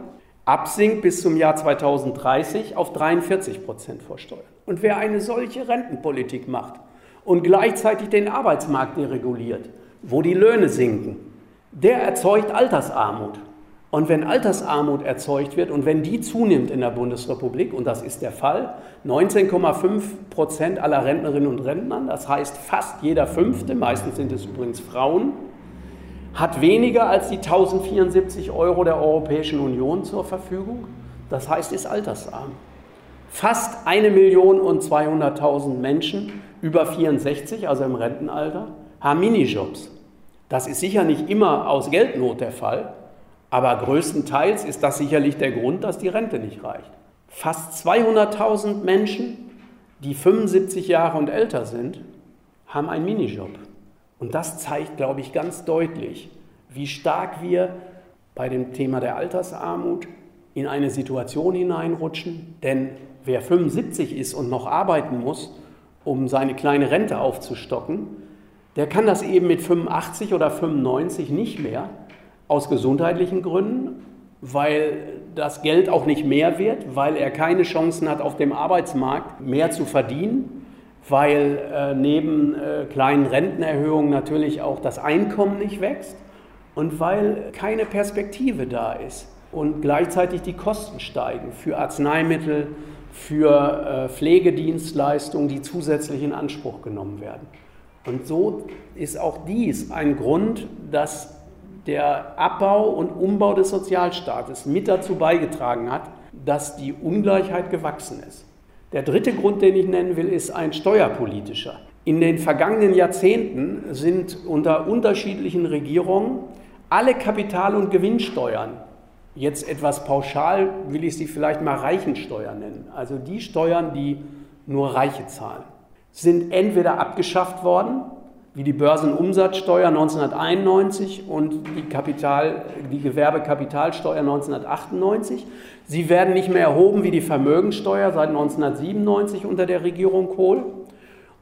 absinkt bis zum Jahr 2030 auf 43 Prozent vor Steuern. Und wer eine solche Rentenpolitik macht und gleichzeitig den Arbeitsmarkt dereguliert, wo die Löhne sinken, der erzeugt Altersarmut. Und wenn Altersarmut erzeugt wird und wenn die zunimmt in der Bundesrepublik, und das ist der Fall, 19,5 Prozent aller Rentnerinnen und Rentner, das heißt fast jeder Fünfte, meistens sind es übrigens Frauen, hat weniger als die 1074 Euro der Europäischen Union zur Verfügung, das heißt ist altersarm. Fast eine Million und 200.000 Menschen über 64, also im Rentenalter, haben Minijobs. Das ist sicher nicht immer aus Geldnot der Fall, aber größtenteils ist das sicherlich der Grund, dass die Rente nicht reicht. Fast 200.000 Menschen, die 75 Jahre und älter sind, haben einen Minijob. Und das zeigt, glaube ich, ganz deutlich, wie stark wir bei dem Thema der Altersarmut in eine Situation hineinrutschen. Denn wer 75 ist und noch arbeiten muss, um seine kleine Rente aufzustocken, der kann das eben mit 85 oder 95 nicht mehr, aus gesundheitlichen Gründen, weil das Geld auch nicht mehr wird, weil er keine Chancen hat, auf dem Arbeitsmarkt mehr zu verdienen, weil äh, neben äh, kleinen Rentenerhöhungen natürlich auch das Einkommen nicht wächst und weil keine Perspektive da ist und gleichzeitig die Kosten steigen für Arzneimittel, für äh, Pflegedienstleistungen, die zusätzlich in Anspruch genommen werden. Und so ist auch dies ein Grund, dass der Abbau und Umbau des Sozialstaates mit dazu beigetragen hat, dass die Ungleichheit gewachsen ist. Der dritte Grund, den ich nennen will, ist ein steuerpolitischer. In den vergangenen Jahrzehnten sind unter unterschiedlichen Regierungen alle Kapital- und Gewinnsteuern, jetzt etwas pauschal will ich sie vielleicht mal Reichensteuer nennen, also die Steuern, die nur Reiche zahlen, sind entweder abgeschafft worden wie die Börsenumsatzsteuer 1991 und die, Kapital, die Gewerbekapitalsteuer 1998. Sie werden nicht mehr erhoben wie die Vermögensteuer seit 1997 unter der Regierung Kohl.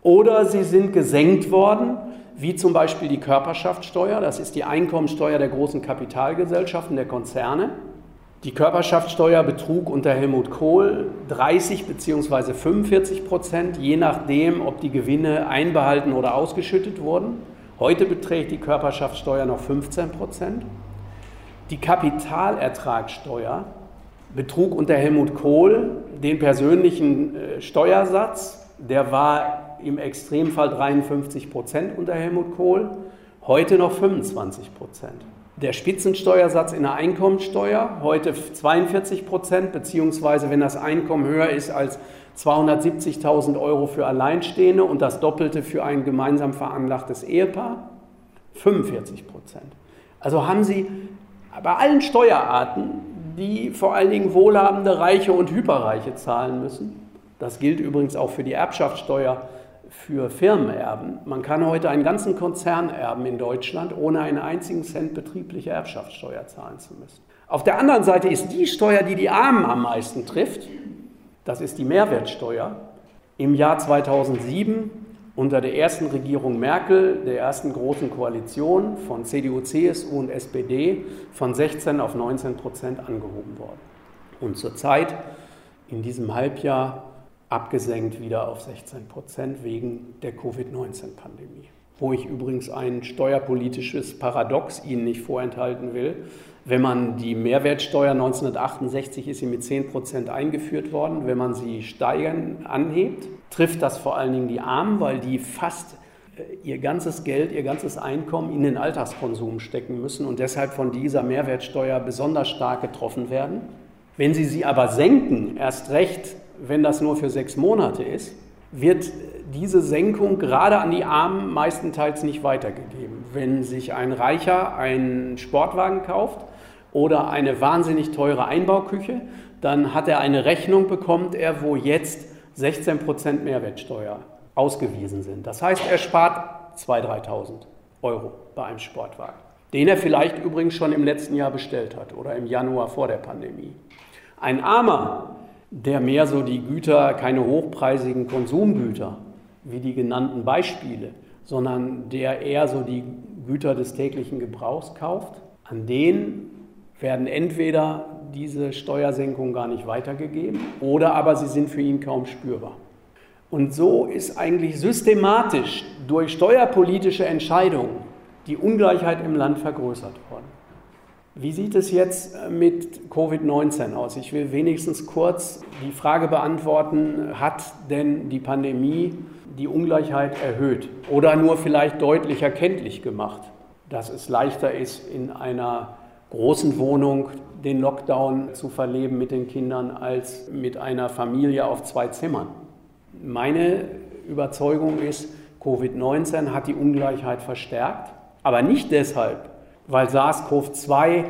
Oder sie sind gesenkt worden, wie zum Beispiel die Körperschaftssteuer, das ist die Einkommensteuer der großen Kapitalgesellschaften, der Konzerne. Die Körperschaftssteuer betrug unter Helmut Kohl 30 bzw. 45 Prozent, je nachdem, ob die Gewinne einbehalten oder ausgeschüttet wurden. Heute beträgt die Körperschaftssteuer noch 15 Prozent. Die Kapitalertragssteuer betrug unter Helmut Kohl den persönlichen äh, Steuersatz. Der war im Extremfall 53 Prozent unter Helmut Kohl, heute noch 25 Prozent der Spitzensteuersatz in der Einkommensteuer, heute 42 Prozent, beziehungsweise wenn das Einkommen höher ist als 270.000 Euro für Alleinstehende und das Doppelte für ein gemeinsam veranlagtes Ehepaar, 45 Prozent. Also haben Sie bei allen Steuerarten, die vor allen Dingen wohlhabende Reiche und Hyperreiche zahlen müssen, das gilt übrigens auch für die Erbschaftssteuer, für Firmenerben. Man kann heute einen ganzen Konzern erben in Deutschland, ohne einen einzigen Cent betriebliche Erbschaftssteuer zahlen zu müssen. Auf der anderen Seite ist die Steuer, die die Armen am meisten trifft, das ist die Mehrwertsteuer, im Jahr 2007 unter der ersten Regierung Merkel, der ersten großen Koalition von CDU, CSU und SPD, von 16 auf 19 Prozent angehoben worden. Und zurzeit, in diesem Halbjahr, abgesenkt wieder auf 16 Prozent wegen der Covid-19-Pandemie. Wo ich übrigens ein steuerpolitisches Paradox Ihnen nicht vorenthalten will. Wenn man die Mehrwertsteuer 1968 ist sie mit 10 Prozent eingeführt worden, wenn man sie steigern anhebt, trifft das vor allen Dingen die Armen, weil die fast äh, ihr ganzes Geld, ihr ganzes Einkommen in den Alltagskonsum stecken müssen und deshalb von dieser Mehrwertsteuer besonders stark getroffen werden. Wenn Sie sie aber senken, erst recht wenn das nur für sechs Monate ist, wird diese Senkung gerade an die Armen meistenteils nicht weitergegeben. Wenn sich ein Reicher einen Sportwagen kauft oder eine wahnsinnig teure Einbauküche, dann hat er eine Rechnung, bekommt er, wo jetzt 16 Prozent Mehrwertsteuer ausgewiesen sind. Das heißt, er spart 2.000, 3.000 Euro bei einem Sportwagen, den er vielleicht übrigens schon im letzten Jahr bestellt hat oder im Januar vor der Pandemie. Ein Armer der mehr so die Güter, keine hochpreisigen Konsumgüter, wie die genannten Beispiele, sondern der eher so die Güter des täglichen Gebrauchs kauft, an denen werden entweder diese Steuersenkung gar nicht weitergegeben oder aber sie sind für ihn kaum spürbar. Und so ist eigentlich systematisch durch steuerpolitische Entscheidungen die Ungleichheit im Land vergrößert worden. Wie sieht es jetzt mit Covid-19 aus? Ich will wenigstens kurz die Frage beantworten, hat denn die Pandemie die Ungleichheit erhöht oder nur vielleicht deutlich erkenntlich gemacht, dass es leichter ist, in einer großen Wohnung den Lockdown zu verleben mit den Kindern als mit einer Familie auf zwei Zimmern. Meine Überzeugung ist, Covid-19 hat die Ungleichheit verstärkt, aber nicht deshalb, weil SARS-CoV-2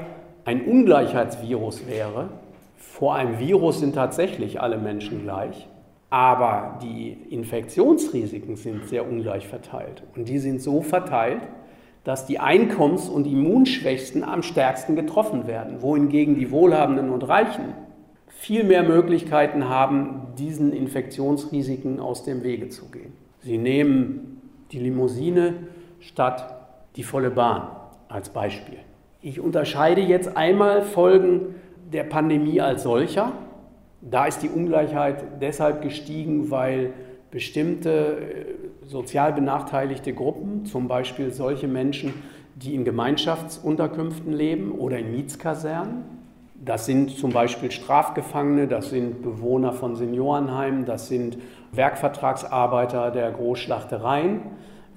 ein Ungleichheitsvirus wäre. Vor einem Virus sind tatsächlich alle Menschen gleich, aber die Infektionsrisiken sind sehr ungleich verteilt. Und die sind so verteilt, dass die Einkommens- und Immunschwächsten am stärksten getroffen werden, wohingegen die Wohlhabenden und Reichen viel mehr Möglichkeiten haben, diesen Infektionsrisiken aus dem Wege zu gehen. Sie nehmen die Limousine statt die volle Bahn als Beispiel. Ich unterscheide jetzt einmal Folgen der Pandemie als solcher. Da ist die Ungleichheit deshalb gestiegen, weil bestimmte äh, sozial benachteiligte Gruppen, zum Beispiel solche Menschen, die in Gemeinschaftsunterkünften leben oder in Mietskasernen, das sind zum Beispiel Strafgefangene, das sind Bewohner von Seniorenheimen, das sind Werkvertragsarbeiter der Großschlachtereien.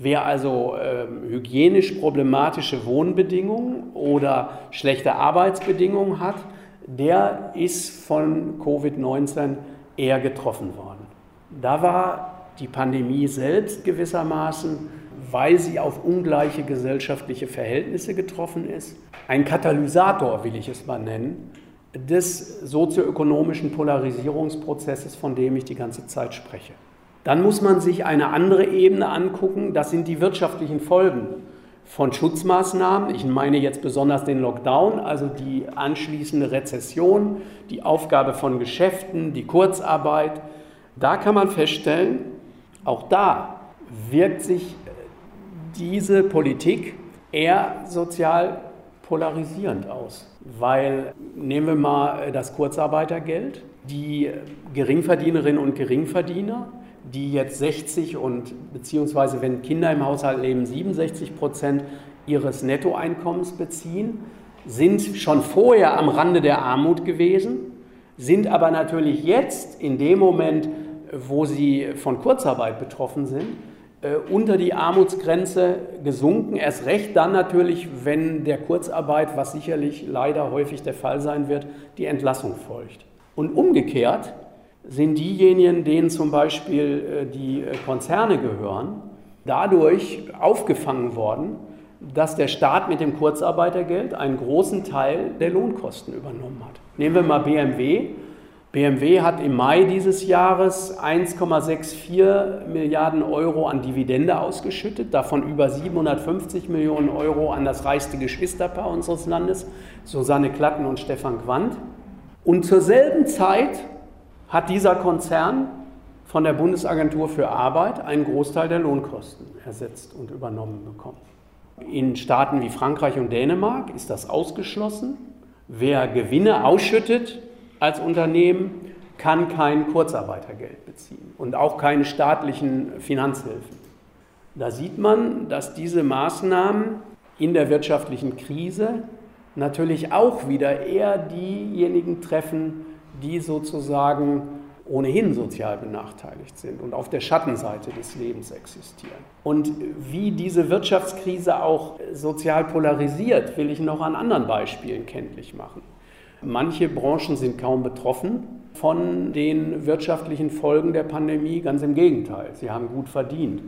Wer also äh, hygienisch problematische Wohnbedingungen oder schlechte Arbeitsbedingungen hat, der ist von Covid-19 eher getroffen worden. Da war die Pandemie selbst gewissermaßen, weil sie auf ungleiche gesellschaftliche Verhältnisse getroffen ist, ein Katalysator, will ich es mal nennen, des sozioökonomischen Polarisierungsprozesses, von dem ich die ganze Zeit spreche. Dann muss man sich eine andere Ebene angucken, das sind die wirtschaftlichen Folgen von Schutzmaßnahmen. Ich meine jetzt besonders den Lockdown, also die anschließende Rezession, die Aufgabe von Geschäften, die Kurzarbeit. Da kann man feststellen, auch da wirkt sich diese Politik eher sozial polarisierend aus. Weil nehmen wir mal das Kurzarbeitergeld, die Geringverdienerinnen und Geringverdiener, die jetzt 60 und beziehungsweise wenn Kinder im Haushalt leben, 67 Prozent ihres Nettoeinkommens beziehen, sind schon vorher am Rande der Armut gewesen, sind aber natürlich jetzt in dem Moment, wo sie von Kurzarbeit betroffen sind, äh, unter die Armutsgrenze gesunken. Erst recht dann natürlich, wenn der Kurzarbeit, was sicherlich leider häufig der Fall sein wird, die Entlassung folgt. Und umgekehrt sind diejenigen, denen zum Beispiel äh, die äh, Konzerne gehören, dadurch aufgefangen worden, dass der Staat mit dem Kurzarbeitergeld einen großen Teil der Lohnkosten übernommen hat. Nehmen wir mal BMW. BMW hat im Mai dieses Jahres 1,64 Milliarden Euro an Dividende ausgeschüttet, davon über 750 Millionen Euro an das reichste Geschwisterpaar unseres Landes, Susanne Klatten und Stefan Quandt. Und zur selben Zeit hat dieser Konzern von der Bundesagentur für Arbeit einen Großteil der Lohnkosten ersetzt und übernommen bekommen. In Staaten wie Frankreich und Dänemark ist das ausgeschlossen. Wer Gewinne ausschüttet, als Unternehmen kann kein Kurzarbeitergeld beziehen und auch keine staatlichen Finanzhilfen. Da sieht man, dass diese Maßnahmen in der wirtschaftlichen Krise natürlich auch wieder eher diejenigen treffen, die sozusagen ohnehin sozial benachteiligt sind und auf der Schattenseite des Lebens existieren. Und wie diese Wirtschaftskrise auch sozial polarisiert, will ich noch an anderen Beispielen kenntlich machen. Manche Branchen sind kaum betroffen von den wirtschaftlichen Folgen der Pandemie, ganz im Gegenteil, sie haben gut verdient.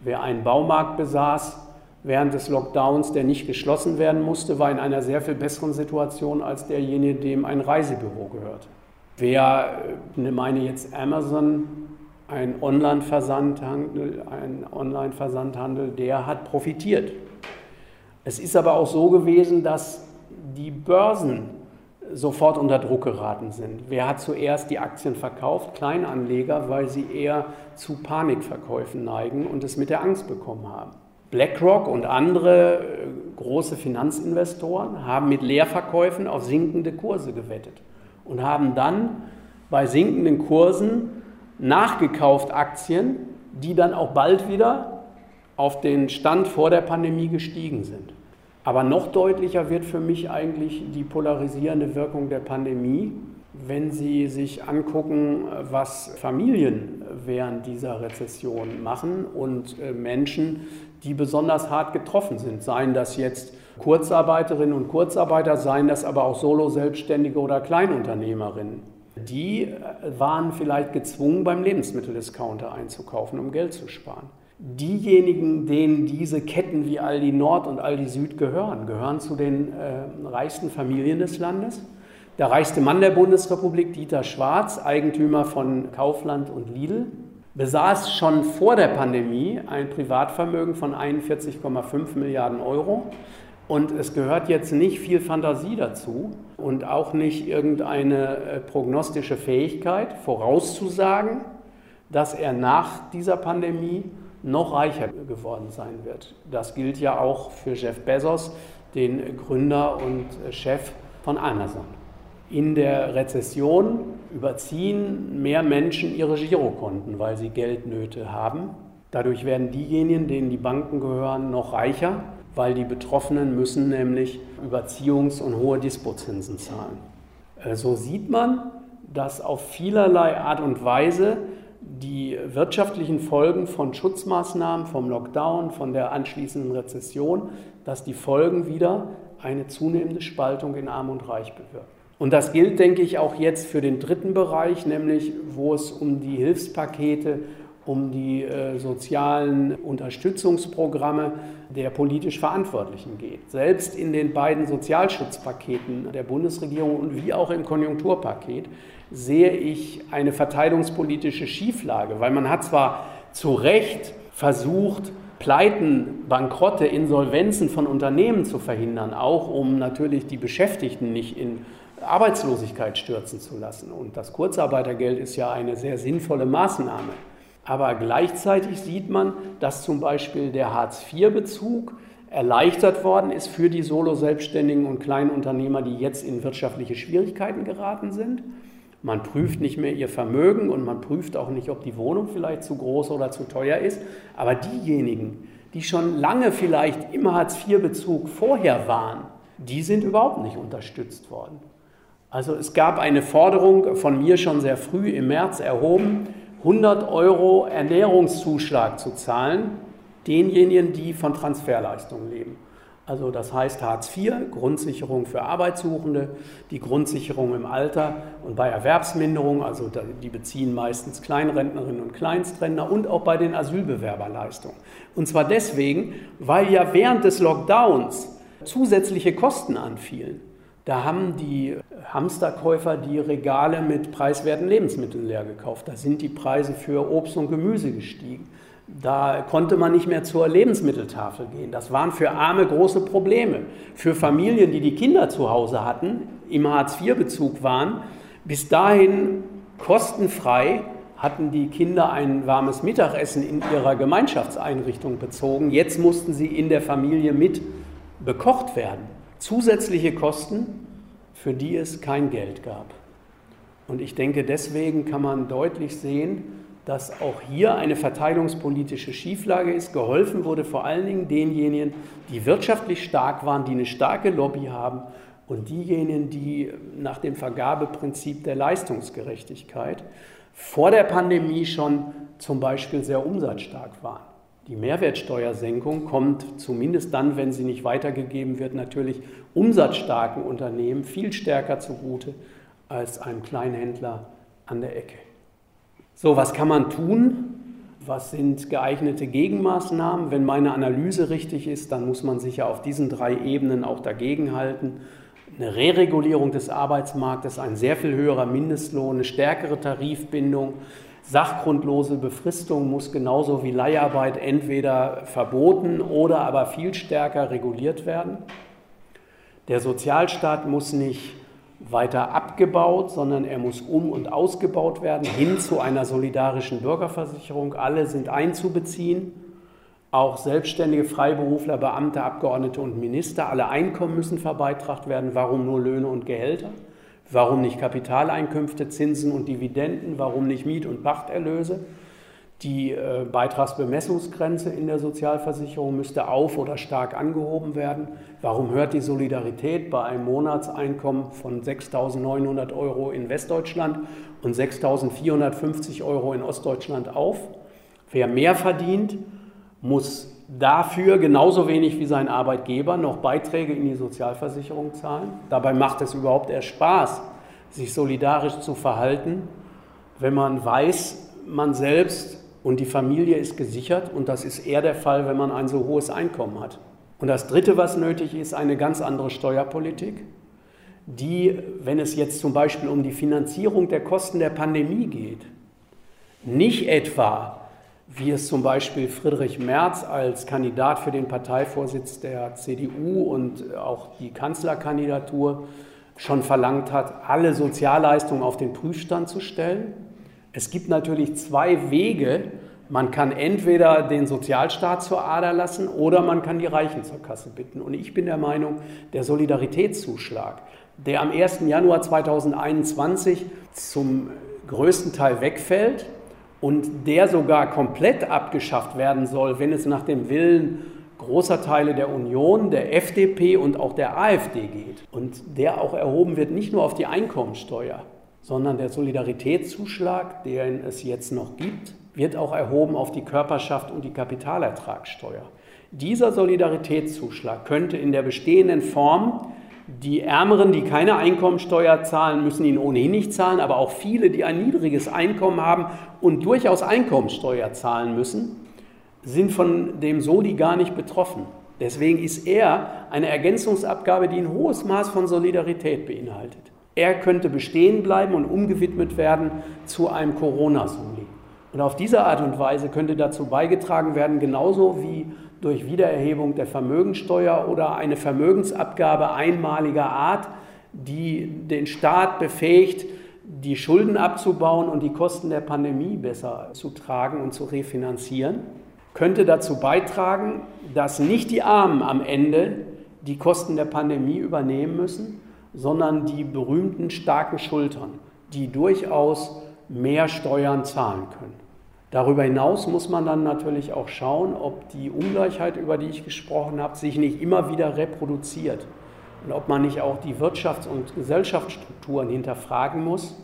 Wer einen Baumarkt besaß während des Lockdowns, der nicht geschlossen werden musste, war in einer sehr viel besseren Situation als derjenige, dem ein Reisebüro gehört. Wer, äh, meine jetzt Amazon, ein Online-Versandhandel, ein Online-Versandhandel, der hat profitiert. Es ist aber auch so gewesen, dass die Börsen sofort unter Druck geraten sind. Wer hat zuerst die Aktien verkauft? Kleinanleger, weil sie eher zu Panikverkäufen neigen und es mit der Angst bekommen haben. BlackRock und andere äh, große Finanzinvestoren haben mit Leerverkäufen auf sinkende Kurse gewettet und haben dann bei sinkenden Kursen nachgekauft Aktien, die dann auch bald wieder auf den Stand vor der Pandemie gestiegen sind. Aber noch deutlicher wird für mich eigentlich die polarisierende Wirkung der Pandemie, wenn Sie sich angucken, was Familien während dieser Rezession machen und äh, Menschen, die besonders hart getroffen sind, seien das jetzt Kurzarbeiterinnen und Kurzarbeiter, seien das aber auch Solo-Selbstständige oder Kleinunternehmerinnen. Die äh, waren vielleicht gezwungen, beim Lebensmitteldiscounter einzukaufen, um Geld zu sparen. Diejenigen, denen diese Ketten wie Aldi Nord und Aldi Süd gehören, gehören zu den äh, reichsten Familien des Landes. Der reichste Mann der Bundesrepublik, Dieter Schwarz, Eigentümer von Kaufland und Lidl, besaß schon vor der Pandemie ein Privatvermögen von 41,5 Milliarden Euro. Und es gehört jetzt nicht viel Fantasie dazu und auch nicht irgendeine äh, prognostische Fähigkeit vorauszusagen, dass er nach dieser Pandemie noch reicher geworden sein wird. Das gilt ja auch für Jeff Bezos, den Gründer und Chef von Amazon. In der Rezession überziehen mehr Menschen ihre Girokonten, weil sie Geldnöte haben. Dadurch werden diejenigen, denen die Banken gehören, noch reicher, weil die Betroffenen müssen nämlich Überziehungs- und hohe Dispozinsen zahlen. Äh, so sieht man, dass auf vielerlei Art und Weise die wirtschaftlichen Folgen von Schutzmaßnahmen, vom Lockdown, von der anschließenden Rezession, dass die Folgen wieder eine zunehmende Spaltung in Arm und Reich bewirken. Und das gilt, denke ich, auch jetzt für den dritten Bereich, nämlich wo es um die Hilfspakete, um die äh, sozialen Unterstützungsprogramme der politisch Verantwortlichen geht. Selbst in den beiden Sozialschutzpaketen der Bundesregierung und wie auch im Konjunkturpaket sehe ich eine verteilungspolitische Schieflage, weil man hat zwar zu Recht versucht, Pleiten, Bankrotte, Insolvenzen von Unternehmen zu verhindern, auch um natürlich die Beschäftigten nicht in Arbeitslosigkeit stürzen zu lassen. Und das Kurzarbeitergeld ist ja eine sehr sinnvolle Maßnahme. Aber gleichzeitig sieht man, dass zum Beispiel der Hartz-IV-Bezug erleichtert worden ist für die Solo-Selbstständigen und kleinen Unternehmer, die jetzt in wirtschaftliche Schwierigkeiten geraten sind. Man prüft nicht mehr ihr Vermögen und man prüft auch nicht, ob die Wohnung vielleicht zu groß oder zu teuer ist. Aber diejenigen, die schon lange vielleicht im Hartz-IV-Bezug vorher waren, die sind überhaupt nicht unterstützt worden. Also es gab eine Forderung von mir schon sehr früh im März erhoben, 100 Euro Ernährungszuschlag zu zahlen, denjenigen, die von Transferleistungen leben. Also das heißt Hartz IV, Grundsicherung für Arbeitssuchende, die Grundsicherung im Alter und bei Erwerbsminderung, also die beziehen meistens Kleinrentnerinnen und Kleinstrentner und auch bei den Asylbewerberleistungen. Und zwar deswegen, weil ja während des Lockdowns zusätzliche Kosten anfielen. Da haben die Hamsterkäufer die Regale mit preiswerten Lebensmitteln leer gekauft. Da sind die Preise für Obst und Gemüse gestiegen. Da konnte man nicht mehr zur Lebensmitteltafel gehen. Das waren für Arme große Probleme. Für Familien, die die Kinder zu Hause hatten, im Hartz-IV-Bezug waren, bis dahin kostenfrei hatten die Kinder ein warmes Mittagessen in ihrer Gemeinschaftseinrichtung bezogen. Jetzt mussten sie in der Familie mit bekocht werden zusätzliche Kosten, für die es kein Geld gab. Und ich denke, deswegen kann man deutlich sehen, dass auch hier eine verteilungspolitische Schieflage ist. Geholfen wurde vor allen Dingen denjenigen, die wirtschaftlich stark waren, die eine starke Lobby haben und diejenigen, die nach dem Vergabeprinzip der Leistungsgerechtigkeit vor der Pandemie schon zum Beispiel sehr umsatzstark waren. Die Mehrwertsteuersenkung kommt zumindest dann, wenn sie nicht weitergegeben wird, natürlich umsatzstarken Unternehmen viel stärker zugute als einem Kleinhändler an der Ecke. So, was kann man tun? Was sind geeignete Gegenmaßnahmen? Wenn meine Analyse richtig ist, dann muss man sich ja auf diesen drei Ebenen auch dagegenhalten. Eine Reregulierung des Arbeitsmarktes, ein sehr viel höherer Mindestlohn, eine stärkere Tarifbindung, Sachgrundlose Befristung muss genauso wie Leiharbeit entweder verboten oder aber viel stärker reguliert werden. Der Sozialstaat muss nicht weiter abgebaut, sondern er muss um und ausgebaut werden, hin zu einer solidarischen Bürgerversicherung. Alle sind einzubeziehen. auch Selbstständige, Freiberufler, Beamte, Abgeordnete und Minister. Alle Einkommen müssen verbeitragt werden. Warum nur Löhne und Gehälter? Warum nicht Kapitaleinkünfte, Zinsen und Dividenden? Warum nicht Miet- und Pachterlöse? Die äh, Beitragsbemessungsgrenze in der Sozialversicherung müsste auf oder stark angehoben werden. Warum hört die Solidarität bei einem Monatseinkommen von 6.900 Euro in Westdeutschland und 6.450 Euro in Ostdeutschland auf? Wer mehr verdient, muss dafür genauso wenig wie sein Arbeitgeber noch Beiträge in die Sozialversicherung zahlen. Dabei macht es überhaupt erst Spaß, sich solidarisch zu verhalten, wenn man weiß, man selbst und die Familie ist gesichert und das ist eher der Fall, wenn man ein so hohes Einkommen hat. Und das Dritte, was nötig ist, eine ganz andere Steuerpolitik, die, wenn es jetzt zum Beispiel um die Finanzierung der Kosten der Pandemie geht, nicht etwa, wie es zum Beispiel Friedrich Merz als Kandidat für den Parteivorsitz der CDU und auch die Kanzlerkandidatur schon verlangt hat, alle Sozialleistungen auf den Prüfstand zu stellen, es gibt natürlich zwei Wege. Man kann entweder den Sozialstaat zur Ader lassen oder man kann die Reichen zur Kasse bitten. Und ich bin der Meinung, der Solidaritätszuschlag, der am 1. Januar 2021 zum größten Teil wegfällt und der sogar komplett abgeschafft werden soll, wenn es nach dem Willen großer Teile der Union, der FDP und auch der AfD geht. Und der auch erhoben wird nicht nur auf die Einkommensteuer, sondern der Solidaritätszuschlag, den es jetzt noch gibt, wird auch erhoben auf die Körperschaft und die Kapitalertragssteuer. Dieser Solidaritätszuschlag könnte in der bestehenden Form die Ärmeren, die keine Einkommensteuer zahlen, müssen ihn ohnehin nicht zahlen, aber auch viele, die ein niedriges Einkommen haben und durchaus Einkommensteuer zahlen müssen, sind von dem Soli gar nicht betroffen. Deswegen ist er eine Ergänzungsabgabe, die ein hohes Maß von Solidarität beinhaltet. Er könnte bestehen bleiben und umgewidmet werden zu einem Corona-Soli. Und auf diese Art und Weise könnte dazu beigetragen werden, genauso wie durch Wiedererhebung der Vermögensteuer oder eine Vermögensabgabe einmaliger Art, die den Staat befähigt, die Schulden abzubauen und die Kosten der Pandemie besser zu tragen und zu refinanzieren, könnte dazu beitragen, dass nicht die Armen am Ende die Kosten der Pandemie übernehmen müssen, sondern die berühmten starken Schultern, die durchaus mehr Steuern zahlen können. Darüber hinaus muss man dann natürlich auch schauen, ob die Ungleichheit, über die ich gesprochen habe, sich nicht immer wieder reproduziert und ob man nicht auch die Wirtschafts- und Gesellschaftsstrukturen hinterfragen muss,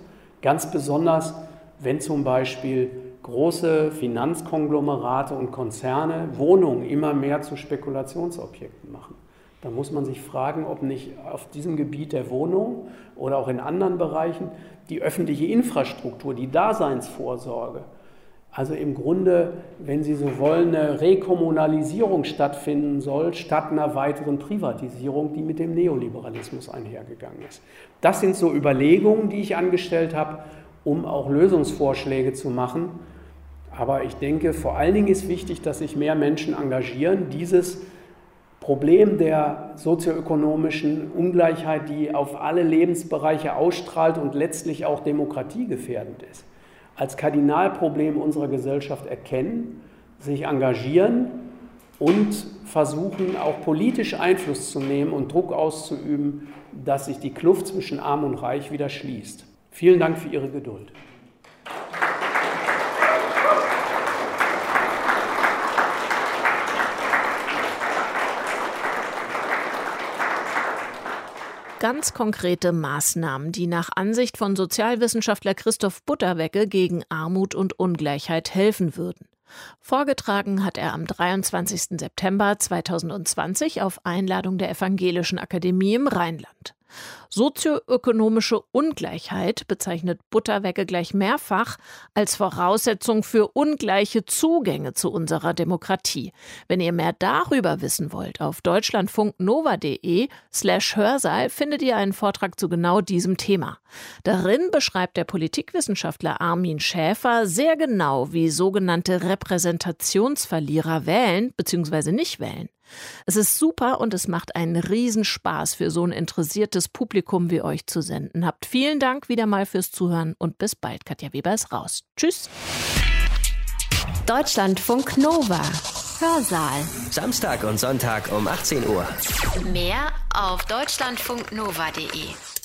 ganz besonders wenn zum Beispiel große Finanzkonglomerate und Konzerne Wohnungen immer mehr zu Spekulationsobjekten machen. Da muss man sich fragen, ob nicht auf diesem Gebiet der Wohnung oder auch in anderen Bereichen die öffentliche Infrastruktur, die Daseinsvorsorge, also im Grunde, wenn Sie so wollen, eine Rekommunalisierung stattfinden soll, statt einer weiteren Privatisierung, die mit dem Neoliberalismus einhergegangen ist. Das sind so Überlegungen, die ich angestellt habe, um auch Lösungsvorschläge zu machen. Aber ich denke, vor allen Dingen ist wichtig, dass sich mehr Menschen engagieren, dieses Problem der sozioökonomischen Ungleichheit, die auf alle Lebensbereiche ausstrahlt und letztlich auch demokratiegefährdend ist, als Kardinalproblem unserer Gesellschaft erkennen, sich engagieren und versuchen auch politisch Einfluss zu nehmen und Druck auszuüben, dass sich die Kluft zwischen Arm und Reich wieder schließt. Vielen Dank für Ihre Geduld. Ganz konkrete Maßnahmen, die nach Ansicht von Sozialwissenschaftler Christoph Butterwecke gegen Armut und Ungleichheit helfen würden. Vorgetragen hat er am 23. September 2020 auf Einladung der Evangelischen Akademie im Rheinland. Sozioökonomische Ungleichheit bezeichnet Butterwecke gleich mehrfach als Voraussetzung für ungleiche Zugänge zu unserer Demokratie. Wenn ihr mehr darüber wissen wollt, auf deutschlandfunknova.de slash Hörsaal findet ihr einen Vortrag zu genau diesem Thema. Darin beschreibt der Politikwissenschaftler Armin Schäfer sehr genau, wie sogenannte Repräsentationsverlierer wählen bzw. nicht wählen. Es ist super und es macht einen Riesenspaß für so ein interessiertes Publikum wie euch zu senden. Habt vielen Dank wieder mal fürs Zuhören und bis bald. Katja Weber ist raus. Tschüss. Deutschlandfunk Nova. Hörsaal. Samstag und Sonntag um 18 Uhr. Mehr auf deutschlandfunknova.de.